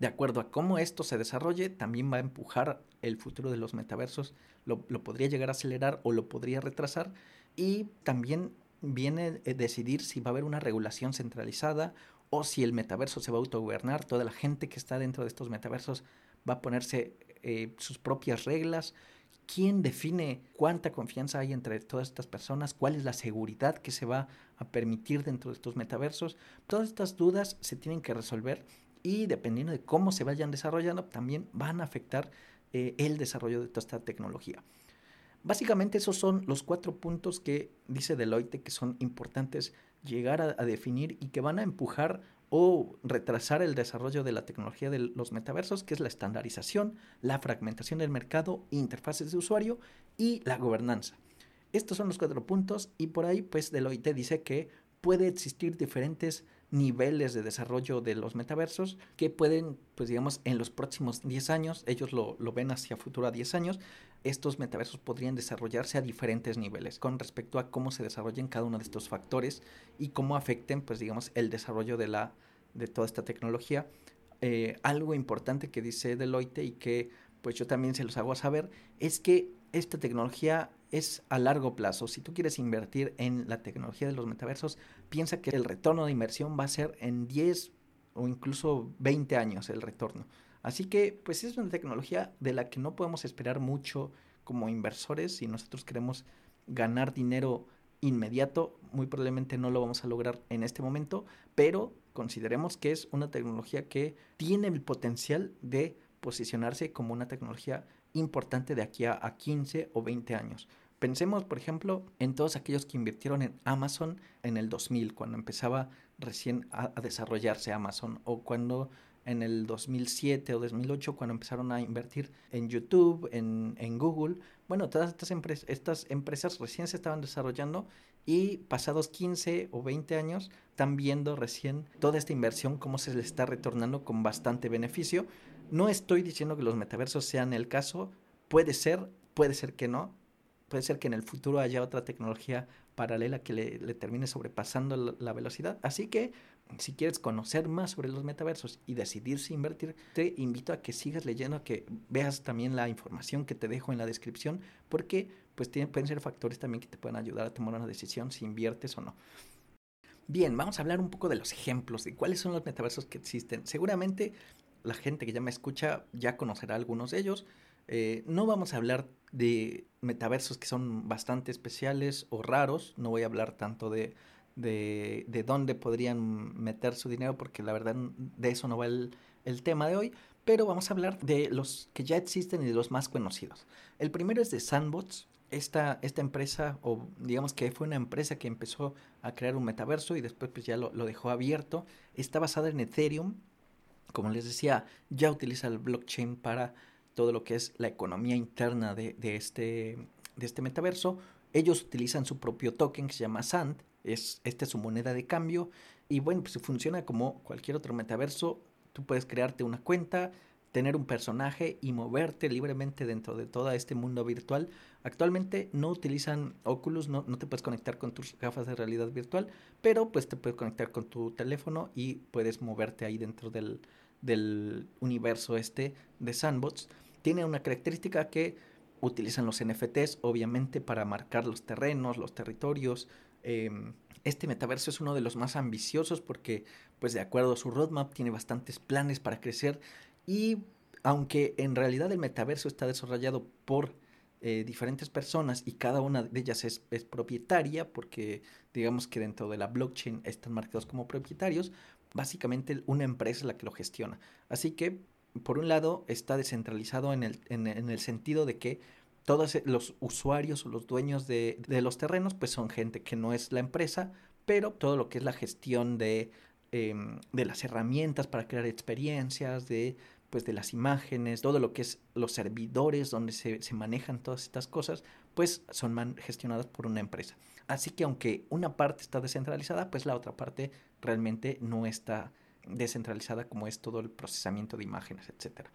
De acuerdo a cómo esto se desarrolle, también va a empujar el futuro de los metaversos lo, podría llegar a acelerar o lo podría retrasar y también viene a decidir si va a haber una regulación centralizada o si el metaverso se va a autogobernar, toda la gente que está dentro de estos metaversos va a ponerse eh, sus propias reglas. ¿Quién define cuánta confianza hay entre todas estas personas? ¿Cuál es la seguridad que se va a permitir dentro de estos metaversos? Todas estas dudas se tienen que resolver y dependiendo de cómo se vayan desarrollando, también van a afectar eh, el desarrollo de toda esta tecnología. Básicamente esos son los cuatro puntos que dice Deloitte que son importantes llegar a, definir y que van a empujar o retrasar el desarrollo de la tecnología de los metaversos, que es la estandarización, la fragmentación del mercado, interfaces de usuario y la gobernanza. Estos son los cuatro puntos y por ahí pues Deloitte dice que puede existir diferentes niveles de desarrollo de los metaversos que pueden, pues digamos, en los próximos 10 años, ellos lo, lo, ven hacia futuro a 10 años, estos metaversos podrían desarrollarse a diferentes niveles con respecto a cómo se desarrollen cada uno de estos factores y cómo afecten, pues digamos, el desarrollo de, la, de toda esta tecnología. Eh, algo importante que dice Deloitte y que pues yo también se los hago saber es que esta tecnología es a largo plazo. Si tú quieres invertir en la tecnología de los metaversos, piensa que el retorno de inversión va a ser en 10 o incluso 20 años el retorno. Así que, pues es una tecnología de la que no podemos esperar mucho como inversores. Si nosotros queremos ganar dinero inmediato, muy probablemente no lo vamos a lograr en este momento, pero consideremos que es una tecnología que tiene el potencial de posicionarse como una tecnología importante de aquí a, 15 o 20 años. Pensemos, por ejemplo, en todos aquellos que invirtieron en Amazon en el 2000, cuando empezaba recién a, a desarrollarse Amazon, o cuando en el 2007 o 2008 cuando empezaron a invertir en YouTube, en, Google. Bueno, todas estas, estas empresas recién se estaban desarrollando y pasados 15 o 20 años están viendo recién toda esta inversión, cómo se les está retornando con bastante beneficio. No estoy diciendo que los metaversos sean el caso, puede ser, puede ser que no, puede ser que en el futuro haya otra tecnología paralela que le, termine sobrepasando la, velocidad. Así que si quieres conocer más sobre los metaversos y decidir si invertir, te invito a que sigas leyendo, a que veas también la información que te dejo en la descripción, porque pues pueden ser factores también que te pueden ayudar a tomar una decisión si inviertes o no. Bien, vamos a hablar un poco de los ejemplos, de cuáles son los metaversos que existen. Seguramente la gente que ya me escucha ya conocerá algunos de ellos. Eh, no vamos a hablar de metaversos que son bastante especiales o raros, no voy a hablar tanto de de, de dónde podrían meter su dinero, porque la verdad de eso no va el, el tema de hoy, pero vamos a hablar de los que ya existen y de los más conocidos. El primero es de Sandbox, esta, esta empresa, o digamos que fue una empresa que empezó a crear un metaverso y después pues ya lo, lo, dejó abierto, está basada en Ethereum, como les decía, ya utiliza el blockchain para todo lo que es la economía interna de, este, de este metaverso. Ellos utilizan su propio token que se llama Sand es, esta es su moneda de cambio. Y bueno, pues funciona como cualquier otro metaverso. Tú puedes crearte una cuenta, tener un personaje y moverte libremente dentro de todo este mundo virtual. Actualmente no utilizan Oculus, no, no, te puedes conectar con tus gafas de realidad virtual, pero pues te puedes conectar con tu teléfono y puedes moverte ahí dentro del, del universo este de Sandbox. Tiene una característica que utilizan los NFTs, obviamente, para marcar los terrenos, los territorios, Em, este metaverso es uno de los más ambiciosos porque, pues de acuerdo a su roadmap, tiene bastantes planes para crecer y aunque en realidad el metaverso está desarrollado por eh, diferentes personas y cada una de ellas es, es, propietaria porque digamos que dentro de la blockchain están marcados como propietarios, básicamente una empresa es la que lo gestiona. Así que, por un lado, está descentralizado en el, en, en el sentido de que todos los usuarios o los dueños de, los terrenos, pues son gente que no es la empresa, pero todo lo que es la gestión de, em, de las herramientas para crear experiencias, de pues de las imágenes, todo lo que es los servidores donde se, se manejan todas estas cosas, pues son gestionadas por una empresa. Así que aunque una parte está descentralizada, pues la otra parte realmente no está descentralizada como es todo el procesamiento de imágenes, etcétera.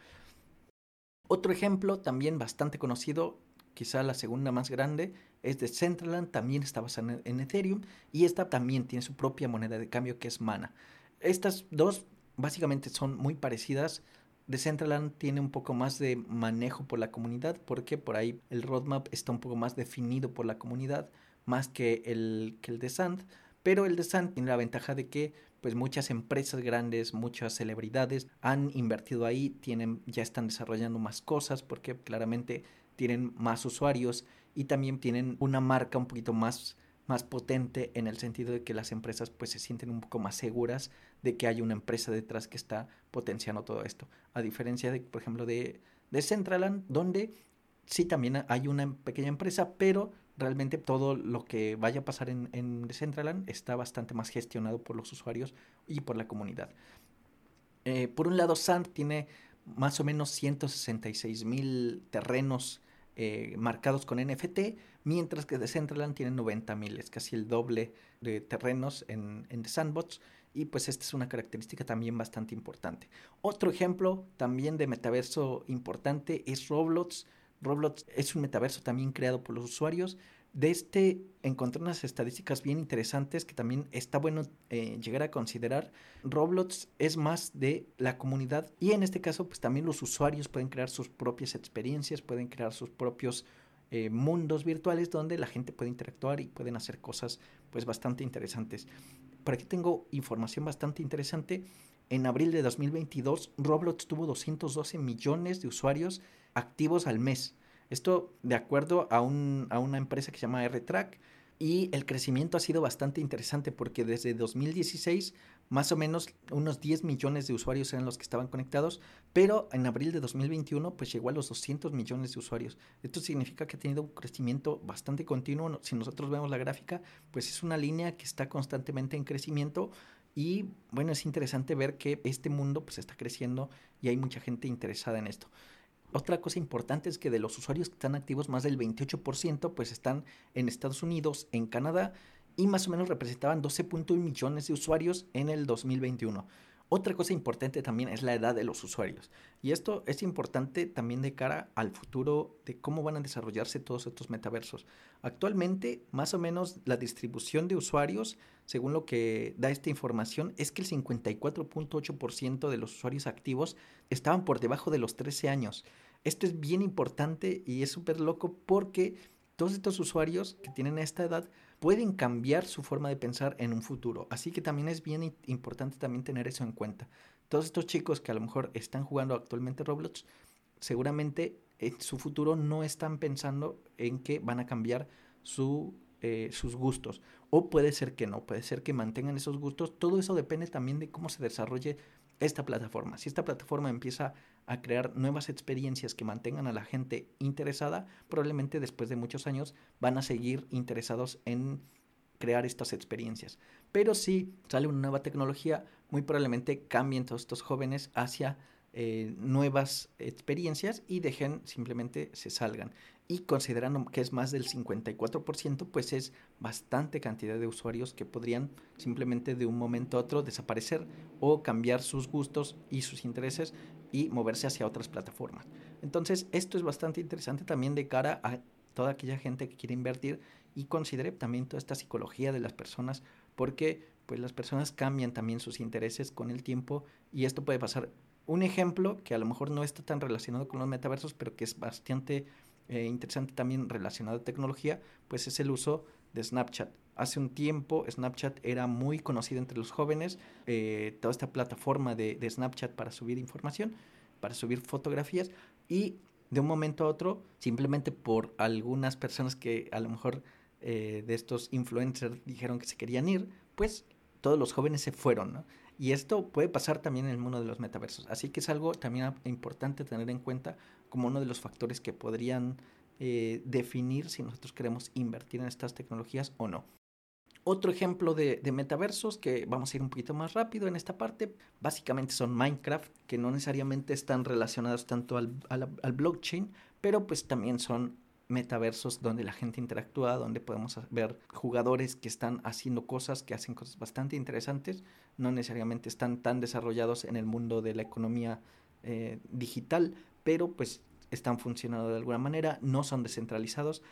Otro ejemplo también bastante conocido, quizá la segunda más grande, es de Centraland, también está basada en Ethereum y esta también tiene su propia moneda de cambio que es Mana. Estas dos básicamente son muy parecidas. Decentraland tiene un poco más de manejo por la comunidad porque por ahí el roadmap está un poco más definido por la comunidad más que el, que el de Sand. Pero el de tiene la ventaja de que pues muchas empresas grandes, muchas celebridades han invertido ahí, tienen, ya están desarrollando más cosas porque claramente tienen más usuarios y también tienen una marca un poquito más más potente en el sentido de que las empresas pues se sienten un poco más seguras de que hay una empresa detrás que está potenciando todo esto. A diferencia de, por ejemplo, de, de Centraland, donde sí también hay una pequeña empresa, pero realmente todo lo que vaya a pasar en, en Decentraland está bastante más gestionado por los usuarios y por la comunidad. Eh, por un lado, Sand tiene más o menos 166 mil terrenos eh, marcados con NFT, mientras que Decentraland tiene 90 mil, es casi el doble de terrenos en, en The Sandbox, y pues esta es una característica también bastante importante. Otro ejemplo también de metaverso importante es Roblox. Roblox es un metaverso también creado por los usuarios. De este encontré unas estadísticas bien interesantes que también está bueno eh, llegar a considerar. Roblox es más de la comunidad y en este caso pues también los usuarios pueden crear sus propias experiencias, pueden crear sus propios eh, mundos virtuales donde la gente puede interactuar y pueden hacer cosas pues bastante interesantes. Por aquí tengo información bastante interesante. En abril de 2022 Roblox tuvo 212 millones de usuarios activos al mes. Esto de acuerdo a, un, a una empresa que se llama R-Track. Y el crecimiento ha sido bastante interesante porque desde 2016 más o menos unos 10 millones de usuarios eran los que estaban conectados, pero en abril de 2021 pues llegó a los 200 millones de usuarios. Esto significa que ha tenido un crecimiento bastante continuo. Si nosotros vemos la gráfica, pues es una línea que está constantemente en crecimiento y bueno, es interesante ver que este mundo pues está creciendo y hay mucha gente interesada en esto. Otra cosa importante es que de los usuarios que están activos, más del 28% pues están en Estados Unidos, en Canadá y más o menos representaban 12.1 millones de usuarios en el 2021. Otra cosa importante también es la edad de los usuarios. Y esto es importante también de cara al futuro de cómo van a desarrollarse todos estos metaversos. Actualmente, más o menos la distribución de usuarios, según lo que da esta información, es que el 54.8% de los usuarios activos estaban por debajo de los 13 años. Esto es bien importante y es súper loco porque todos estos usuarios que tienen esta edad pueden cambiar su forma de pensar en un futuro. Así que también es bien importante también tener eso en cuenta. Todos estos chicos que a lo mejor están jugando actualmente Roblox, seguramente en su futuro no están pensando en que van a cambiar su, eh, sus gustos. O puede ser que no, puede ser que mantengan esos gustos. Todo eso depende también de cómo se desarrolle esta plataforma. Si esta plataforma empieza a crear nuevas experiencias que mantengan a la gente interesada, probablemente después de muchos años van a seguir interesados en crear estas experiencias. Pero si sale una nueva tecnología, muy probablemente cambien todos estos jóvenes hacia eh, nuevas experiencias y dejen simplemente se salgan. Y considerando que es más del 54%, pues es bastante cantidad de usuarios que podrían simplemente de un momento a otro desaparecer o cambiar sus gustos y sus intereses y moverse hacia otras plataformas. Entonces, esto es bastante interesante también de cara a toda aquella gente que quiere invertir y considere también toda esta psicología de las personas porque pues las personas cambian también sus intereses con el tiempo y esto puede pasar un ejemplo que a lo mejor no está tan relacionado con los metaversos, pero que es bastante eh, interesante también relacionado a tecnología, pues es el uso de Snapchat. Hace un tiempo Snapchat era muy conocido entre los jóvenes, eh, toda esta plataforma de, Snapchat para subir información, para subir fotografías y de un momento a otro, simplemente por algunas personas que a lo mejor eh, de estos influencers dijeron que se querían ir, pues todos los jóvenes se fueron. Y esto puede pasar también en el mundo de los metaversos. Así que es algo también importante tener en cuenta como uno de los factores que podrían eh, definir si nosotros queremos invertir en estas tecnologías o no. Otro ejemplo de, metaversos que vamos a ir un poquito más rápido en esta parte, básicamente son Minecraft, que no necesariamente están relacionados tanto al, blockchain, pero pues también son metaversos donde la gente interactúa, donde podemos ver jugadores que están haciendo cosas, que hacen cosas bastante interesantes, no necesariamente están tan desarrollados en el mundo de la economía eh, digital, pero pues están funcionando de alguna manera, no son descentralizados.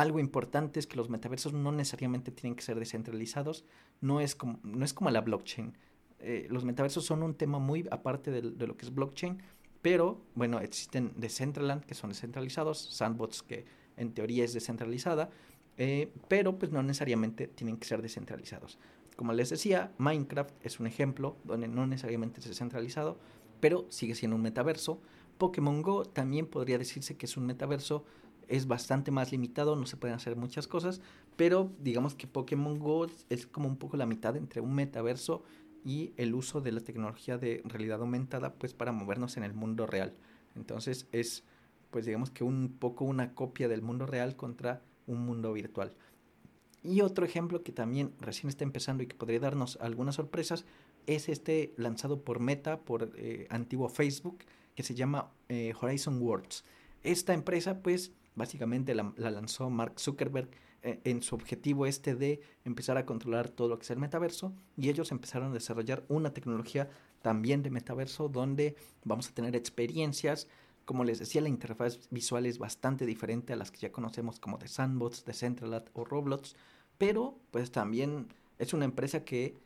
Algo importante es que los metaversos no necesariamente tienen que ser descentralizados, no es como, no es como la blockchain. Eh, los metaversos son un tema muy aparte de, de lo que es blockchain, pero, bueno, existen Decentraland, que son descentralizados, Sandbox, que en teoría es descentralizada, eh, pero pues no necesariamente tienen que ser descentralizados. Como les decía, Minecraft es un ejemplo donde no necesariamente es descentralizado, pero sigue siendo un metaverso. Pokémon Go también podría decirse que es un metaverso, es bastante más limitado, no se pueden hacer muchas cosas, pero digamos que Pokémon Go es como un poco la mitad entre un metaverso y el uso de la tecnología de realidad aumentada pues para movernos en el mundo real. Entonces es pues digamos que un poco una copia del mundo real contra un mundo virtual. Y otro ejemplo que también recién está empezando y que podría darnos algunas sorpresas es este lanzado por Meta, por eh, antiguo Facebook, que se llama eh, Horizon Worlds. Esta empresa, pues, básicamente la, lanzó Mark Zuckerberg eh, en su objetivo este de empezar a controlar todo lo que es el metaverso y ellos empezaron a desarrollar una tecnología también de metaverso donde vamos a tener experiencias como les decía, la interfaz visual es bastante diferente a las que ya conocemos como de Sandbox, de Centralat o Roblox, pero pues también es una empresa que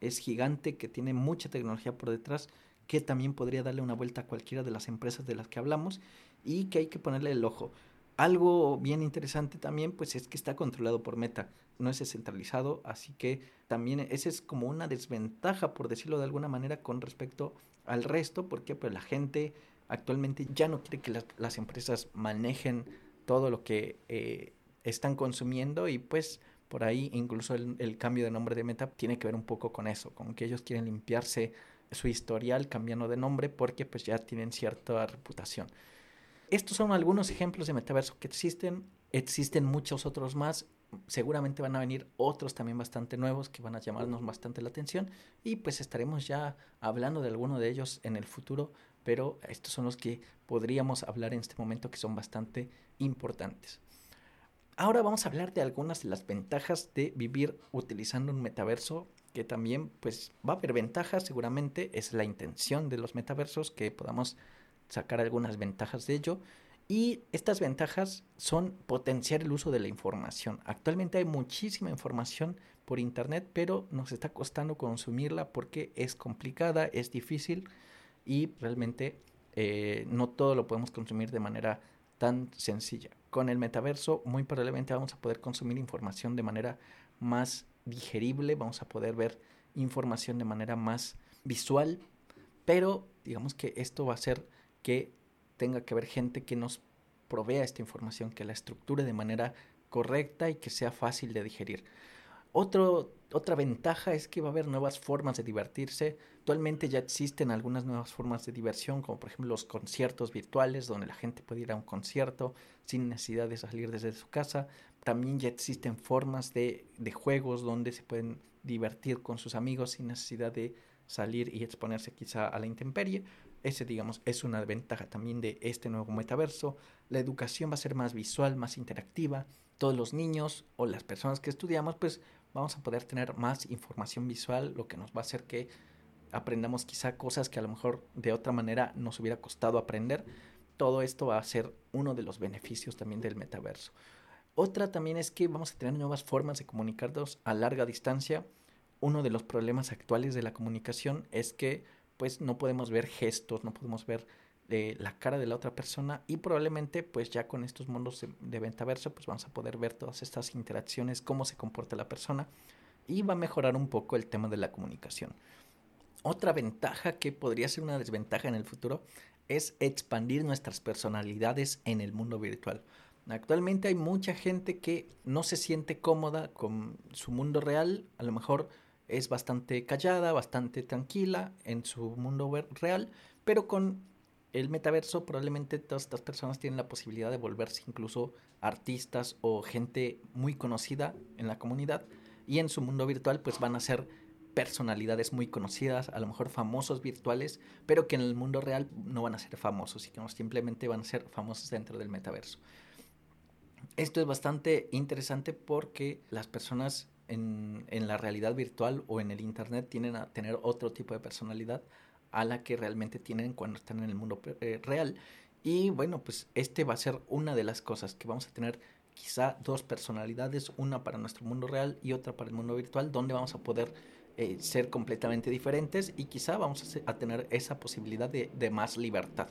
es gigante, que tiene mucha tecnología por detrás, que también podría darle una vuelta a cualquiera de las empresas de las que hablamos y que hay que ponerle el ojo. Algo bien interesante también, pues es que está controlado por Meta, no es descentralizado, así que también esa es como una desventaja, por decirlo de alguna manera, con respecto al resto, porque pues la gente actualmente ya no quiere que las, empresas manejen todo lo que eh, están consumiendo y pues por ahí incluso el, cambio de nombre de Meta tiene que ver un poco con eso, con que ellos quieren limpiarse su historial cambiando de nombre porque pues ya tienen cierta reputación. Estos son algunos ejemplos de metaverso que existen, existen muchos otros más, seguramente van a venir otros también bastante nuevos que van a llamarnos bastante la atención y pues estaremos ya hablando de alguno de ellos en el futuro pero estos son los que podríamos hablar en este momento que son bastante importantes. Ahora vamos a hablar de algunas de las ventajas de vivir utilizando un metaverso, que también pues va a haber ventajas, seguramente es la intención de los metaversos que podamos sacar algunas ventajas de ello. Y estas ventajas son potenciar el uso de la información. Actualmente hay muchísima información por internet, pero nos está costando consumirla porque es complicada, es difícil y realmente eh, no todo lo podemos consumir de manera tan sencilla. Con el metaverso muy probablemente vamos a poder consumir información de manera más digerible, vamos a poder ver información de manera más visual, pero digamos que esto va a hacer que tenga que haber gente que nos provea esta información, que la estructure de manera correcta y que sea fácil de digerir. Otro, otra ventaja es que va a haber nuevas formas de divertirse. Actualmente ya existen algunas nuevas formas de diversión, como por ejemplo los conciertos virtuales, donde la gente puede ir a un concierto sin necesidad de salir desde su casa. También ya existen formas de, de juegos donde se pueden divertir con sus amigos sin necesidad de salir y exponerse quizá a la intemperie. Ese, digamos, es una ventaja también de este nuevo metaverso. La educación va a ser más visual, más interactiva. Todos los niños o las personas que estudiamos, pues vamos a poder tener más información visual, lo que nos va a hacer que aprendamos quizá cosas que a lo mejor de otra manera nos hubiera costado aprender. Todo esto va a ser uno de los beneficios también del metaverso. Otra también es que vamos a tener nuevas formas de comunicarnos a larga distancia. Uno de los problemas actuales de la comunicación es que pues no podemos ver gestos, no podemos ver de la cara de la otra persona y probablemente pues ya con estos mundos de, venta verso pues vamos a poder ver todas estas interacciones, cómo se comporta la persona y va a mejorar un poco el tema de la comunicación. Otra ventaja que podría ser una desventaja en el futuro es expandir nuestras personalidades en el mundo virtual. Actualmente hay mucha gente que no se siente cómoda con su mundo real, a lo mejor es bastante callada, bastante tranquila en su mundo real, pero con el metaverso probablemente todas estas personas tienen la posibilidad de volverse incluso artistas o gente muy conocida en la comunidad y en su mundo virtual pues van a ser personalidades muy conocidas, a lo mejor famosos virtuales, pero que en el mundo real no van a ser famosos, y que simplemente van a ser famosos dentro del metaverso. Esto es bastante interesante porque las personas en, la realidad virtual o en el internet tienen a tener otro tipo de personalidad a la que realmente tienen cuando están en el mundo eh, real. Y bueno, pues este va a ser una de las cosas que vamos a tener quizá dos personalidades, una para nuestro mundo real y otra para el mundo virtual, donde vamos a poder eh, ser completamente diferentes y quizá vamos a, tener esa posibilidad de, de, más libertad.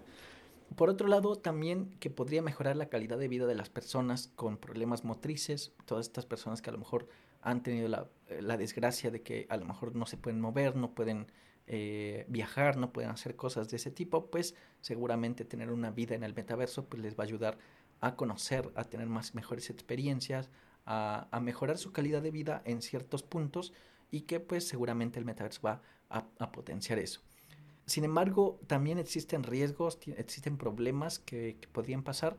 Por otro lado, también que podría mejorar la calidad de vida de las personas con problemas motrices, todas estas personas que a lo mejor han tenido la, eh, la desgracia de que a lo mejor no se pueden mover, no pueden eh, viajar, no pueden hacer cosas de ese tipo, pues seguramente tener una vida en el metaverso pues les va a ayudar a conocer, a tener más mejores experiencias, a, mejorar su calidad de vida en ciertos puntos y que pues seguramente el metaverso va a, potenciar eso. Sin embargo, también existen riesgos, existen problemas que, que podrían pasar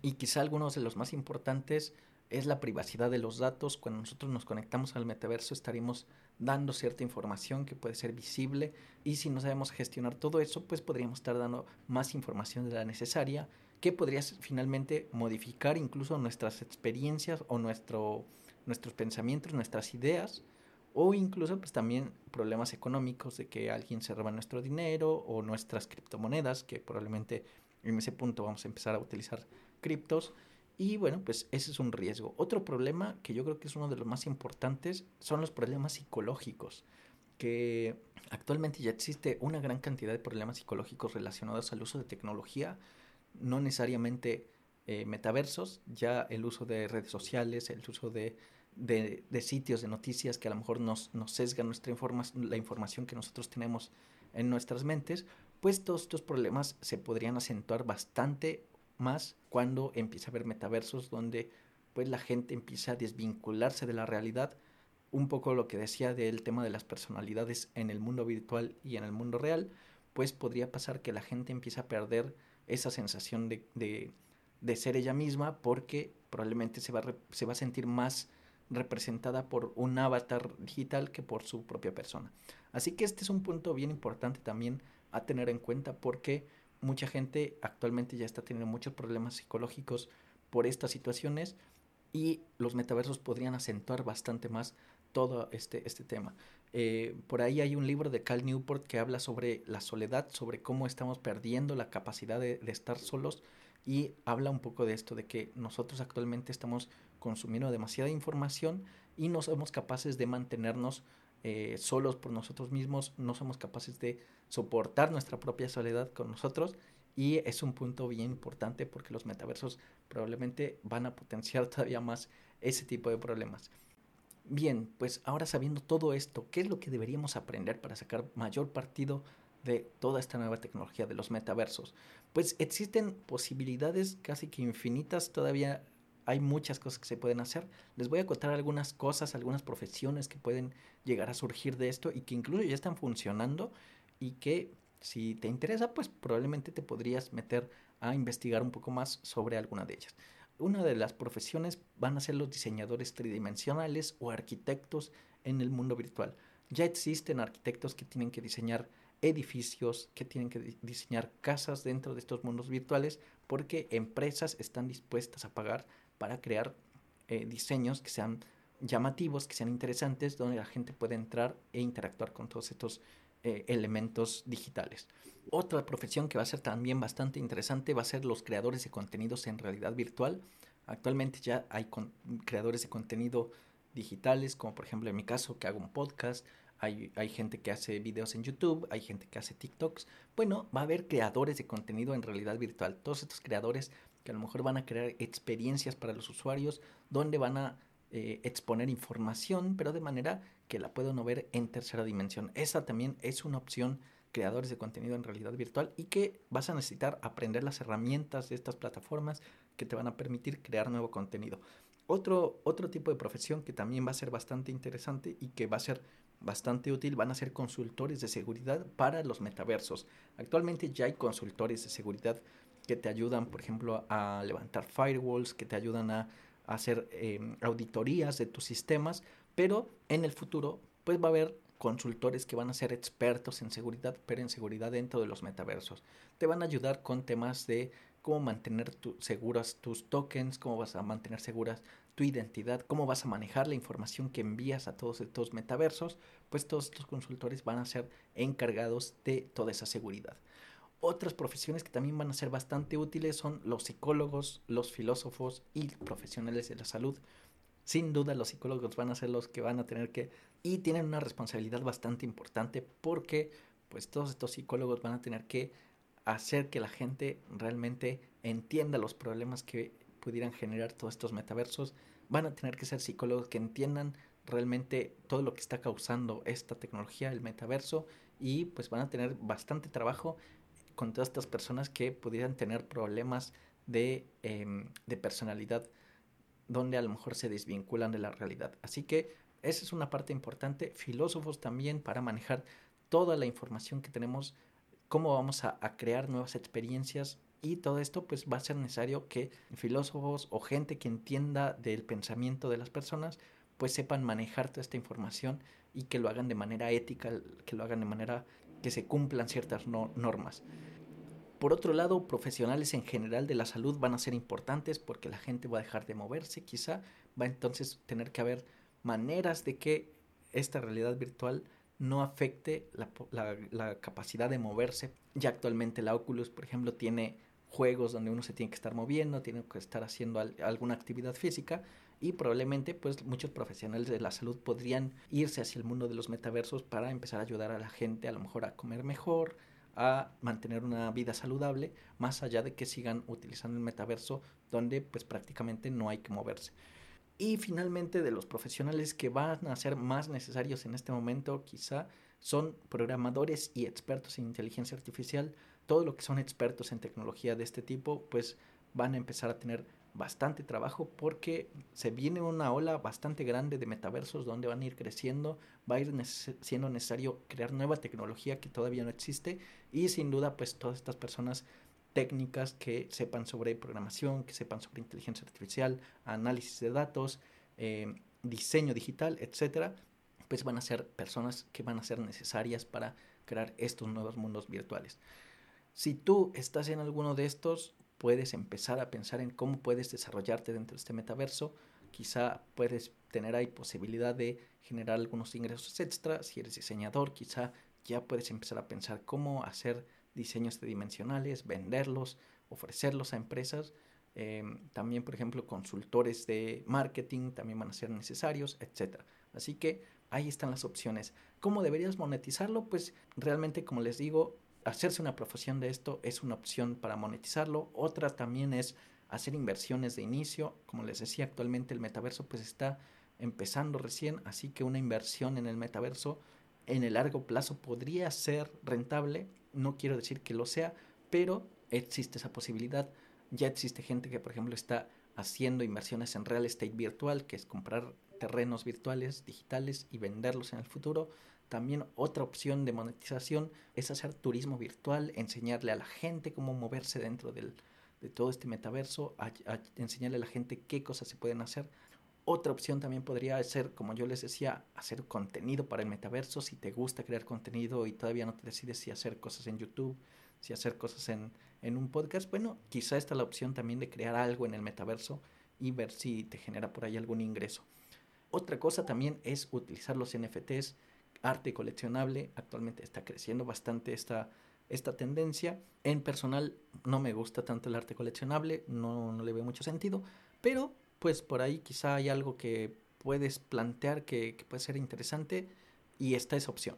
y quizá algunos de los más importantes es la privacidad de los datos. Cuando nosotros nos conectamos al metaverso estaremos dando cierta información que puede ser visible y si no sabemos gestionar todo eso, pues podríamos estar dando más información de la necesaria que podría finalmente modificar incluso nuestras experiencias o nuestro, nuestros pensamientos, nuestras ideas o incluso pues también problemas económicos de que alguien se roba nuestro dinero o nuestras criptomonedas, que probablemente en ese punto vamos a empezar a utilizar criptos. Y bueno, pues ese es un riesgo. Otro problema que yo creo que es uno de los más importantes son los problemas psicológicos, que actualmente ya existe una gran cantidad de problemas psicológicos relacionados al uso de tecnología, no necesariamente eh, metaversos, ya el uso de redes sociales, el uso de de, sitios de noticias que a lo mejor nos, nos sesgan nuestra la información que nosotros tenemos en nuestras mentes, pues todos estos problemas se podrían acentuar bastante más cuando empieza a haber metaversos donde pues la gente empieza a desvincularse de la realidad, un poco lo que decía del tema de las personalidades en el mundo virtual y en el mundo real, pues podría pasar que la gente empiece a perder esa sensación de, de, de ser ella misma porque probablemente se va, se va a sentir más representada por un avatar digital que por su propia persona. Así que este es un punto bien importante también a tener en cuenta porque mucha gente actualmente ya está teniendo muchos problemas psicológicos por estas situaciones y los metaversos podrían acentuar bastante más todo este, este tema. Eh, por ahí hay un libro de Cal Newport que habla sobre la soledad, sobre cómo estamos perdiendo la capacidad de, de estar solos y habla un poco de esto, de que nosotros actualmente estamos consumiendo demasiada información y no somos capaces de mantenernos eh, solos por nosotros mismos, no somos capaces de soportar nuestra propia soledad con nosotros y es un punto bien importante porque los metaversos probablemente van a potenciar (laughs) todavía más ese tipo de problemas. Bien, pues ahora sabiendo todo esto, ¿qué es lo que deberíamos aprender para sacar mayor partido de toda esta nueva tecnología de los metaversos? Pues existen posibilidades casi que infinitas todavía hay muchas cosas que se pueden hacer. Les voy a contar algunas cosas, algunas profesiones que pueden llegar a surgir de esto y que incluso ya están funcionando y que si te interesa, pues probablemente te podrías meter a investigar un poco más sobre alguna de ellas. Una de las profesiones van a ser los diseñadores tridimensionales o arquitectos en el mundo virtual. Ya existen arquitectos que tienen que diseñar edificios, que tienen que diseñar casas dentro de estos mundos virtuales, porque empresas están dispuestas a pagar para crear eh, diseños que sean llamativos, que sean interesantes, donde la gente puede entrar e interactuar con todos estos eh, elementos digitales. Otra profesión que va a ser también bastante interesante va a ser los creadores de contenidos en realidad virtual. Actualmente ya hay creadores de contenido digitales, como por ejemplo en mi caso que hago un podcast, hay, hay, gente que hace videos en YouTube, hay gente que hace TikToks. Bueno, va a haber creadores de contenido en realidad virtual. Todos estos creadores que a lo mejor van a crear experiencias para los usuarios donde van a eh, exponer información, pero de manera que la puedan ver en tercera dimensión. Esa también es una opción creadores de contenido en realidad virtual y que vas a necesitar aprender las herramientas de estas plataformas que te van a permitir crear nuevo contenido. Otro, otro tipo de profesión que también va a ser bastante interesante y que va a ser bastante útil van a ser consultores de seguridad para los metaversos. Actualmente ya hay consultores de seguridad que te ayudan, por ejemplo, a levantar firewalls, que te ayudan a, hacer em, auditorías de tus sistemas, pero en el futuro pues va a haber consultores que van a ser expertos en seguridad, pero en seguridad dentro de los metaversos. Te van a ayudar con temas de cómo mantener seguras tus tokens, cómo vas a mantener seguras tu identidad, cómo vas a manejar la información que envías a todos estos metaversos, pues todos estos consultores van a ser encargados de toda esa seguridad. Otras profesiones que también van a ser bastante útiles son los psicólogos, los filósofos y profesionales de la salud. Sin duda los psicólogos van a ser los que van a tener que y tienen una responsabilidad bastante importante porque pues todos estos psicólogos van a tener que hacer que la gente realmente entienda los problemas que pudieran generar todos estos metaversos. Van a tener que ser psicólogos que entiendan realmente todo lo que está causando esta tecnología, el metaverso, y pues van a tener bastante trabajo con todas estas personas que pudieran tener problemas de, em, de personalidad donde a lo mejor se desvinculan de la realidad. Así que esa es una parte importante. Filósofos también para manejar toda la información que tenemos, cómo vamos a, a crear nuevas experiencias Y todo esto pues va a ser necesario que filósofos o gente que entienda del pensamiento de las personas pues sepan manejar toda esta información y que lo hagan de manera ética, que lo hagan de manera que se cumplan ciertas normas. Por otro lado, profesionales en general de la salud van a ser importantes porque la gente va a dejar de moverse, quizá va entonces tener que haber maneras de que esta realidad virtual no afecte la, capacidad de moverse. Ya actualmente la Oculus, por ejemplo, tiene juegos donde uno se tiene que estar moviendo, tiene que estar haciendo alguna actividad física y probablemente pues muchos profesionales de la salud podrían irse hacia el mundo de los metaversos para empezar a ayudar a la gente a lo mejor a comer mejor, a mantener una vida saludable, más allá de que sigan utilizando el metaverso donde pues prácticamente no hay que moverse. Y finalmente de los profesionales que van a ser más necesarios en este momento quizá son programadores y expertos en inteligencia artificial. Todo lo que son expertos en tecnología de este tipo pues van a empezar a tener bastante trabajo porque se viene una ola bastante grande de metaversos donde van a ir creciendo, va a ir siendo necesario crear nueva tecnología que todavía no existe y sin duda pues todas estas personas técnicas que sepan sobre programación, que sepan sobre inteligencia artificial, análisis de datos, eh, diseño digital, etcétera, pues van a ser personas que van a ser necesarias para crear estos nuevos mundos virtuales. Si tú estás en alguno de estos, puedes empezar a pensar en cómo puedes desarrollarte dentro de este metaverso. Quizá puedes tener ahí posibilidad de generar algunos ingresos extra. Si eres diseñador, quizá ya puedes empezar a pensar cómo hacer diseños tridimensionales, venderlos, ofrecerlos a empresas. Em, también, por ejemplo, consultores de marketing también van a ser necesarios, etc. Así que ahí están las opciones. ¿Cómo deberías monetizarlo? Pues realmente, como les digo, hacerse una profesión de esto es una opción para monetizarlo. Otra también es hacer inversiones de inicio. Como les decía, actualmente el metaverso pues está empezando recién, así que una inversión en el metaverso en el largo plazo podría ser rentable. No quiero decir que lo sea, pero existe esa posibilidad. Ya existe gente que, por ejemplo, está haciendo inversiones en real estate virtual, que es comprar terrenos virtuales, digitales y venderlos en el futuro. También otra opción de monetización es hacer turismo virtual, enseñarle a la gente cómo moverse dentro de todo este metaverso, enseñarle a la gente qué cosas se pueden hacer. Otra opción también podría ser, como yo les decía, hacer contenido para el metaverso. Si te gusta crear contenido y todavía no te decides si hacer cosas en YouTube, si hacer cosas en, en un podcast, bueno, quizá esta es la opción también de crear algo en el metaverso y ver si te genera por ahí algún ingreso. Otra cosa también es utilizar los NFTs arte coleccionable. Actualmente está creciendo bastante esta, esta tendencia. En personal no me gusta tanto el arte coleccionable, no, no le veo mucho sentido, pero pues por ahí quizá hay algo que puedes plantear que, puede ser interesante y esta es opción.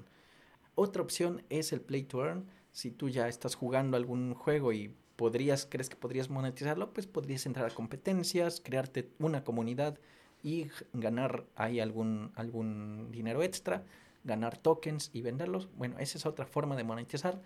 Otra opción es el play to earn. Si tú ya estás jugando algún juego y podrías, crees que podrías monetizarlo, pues podrías entrar a competencias, crearte una comunidad y ganar ahí algún, algún dinero extra ganar tokens y venderlos. Bueno, esa es otra forma de monetizar.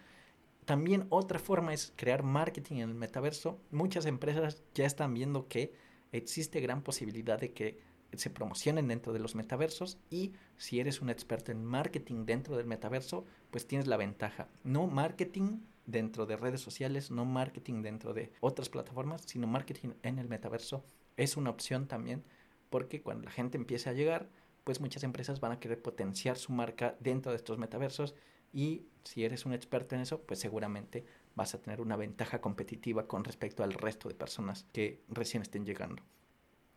También otra forma es crear marketing en el metaverso. Muchas empresas ya están viendo que existe gran posibilidad de que se promocionen dentro de los metaversos y si eres un experto en marketing dentro del metaverso, pues tienes la ventaja. No marketing dentro de redes sociales, no marketing dentro de otras plataformas, sino marketing en el metaverso es una opción también porque cuando la gente empiece a llegar, pues muchas empresas van a querer potenciar su marca dentro de estos metaversos y si eres un experto en eso, pues seguramente vas a tener una ventaja competitiva con respecto al resto de personas que recién estén llegando.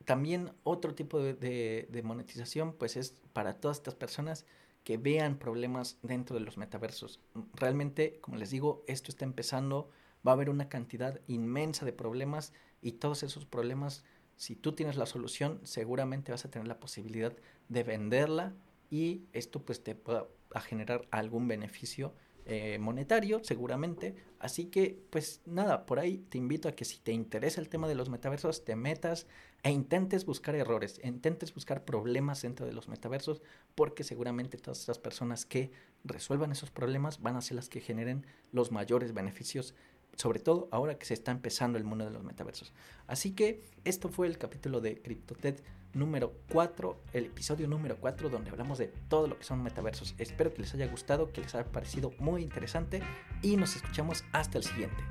También otro tipo de, de, monetización, pues es para todas estas personas que vean problemas dentro de los metaversos. Realmente, como les digo, esto está empezando, va a haber una cantidad inmensa de problemas y todos esos problemas si tú tienes la solución, seguramente vas a tener la posibilidad de venderla y esto pues te va a generar algún beneficio eh, monetario seguramente. Así que pues nada, por ahí te invito a que si te interesa el tema de los metaversos, te metas e intentes buscar errores, intentes buscar problemas dentro de los metaversos, porque seguramente todas esas personas que resuelvan esos problemas van a ser las que generen los mayores beneficios sobre todo ahora que se está empezando el mundo de los metaversos. Así que esto fue el capítulo de CryptoTed número 4, el episodio número 4 donde hablamos de todo lo que son metaversos. Espero que les haya gustado, que les haya parecido muy interesante y nos escuchamos hasta el siguiente.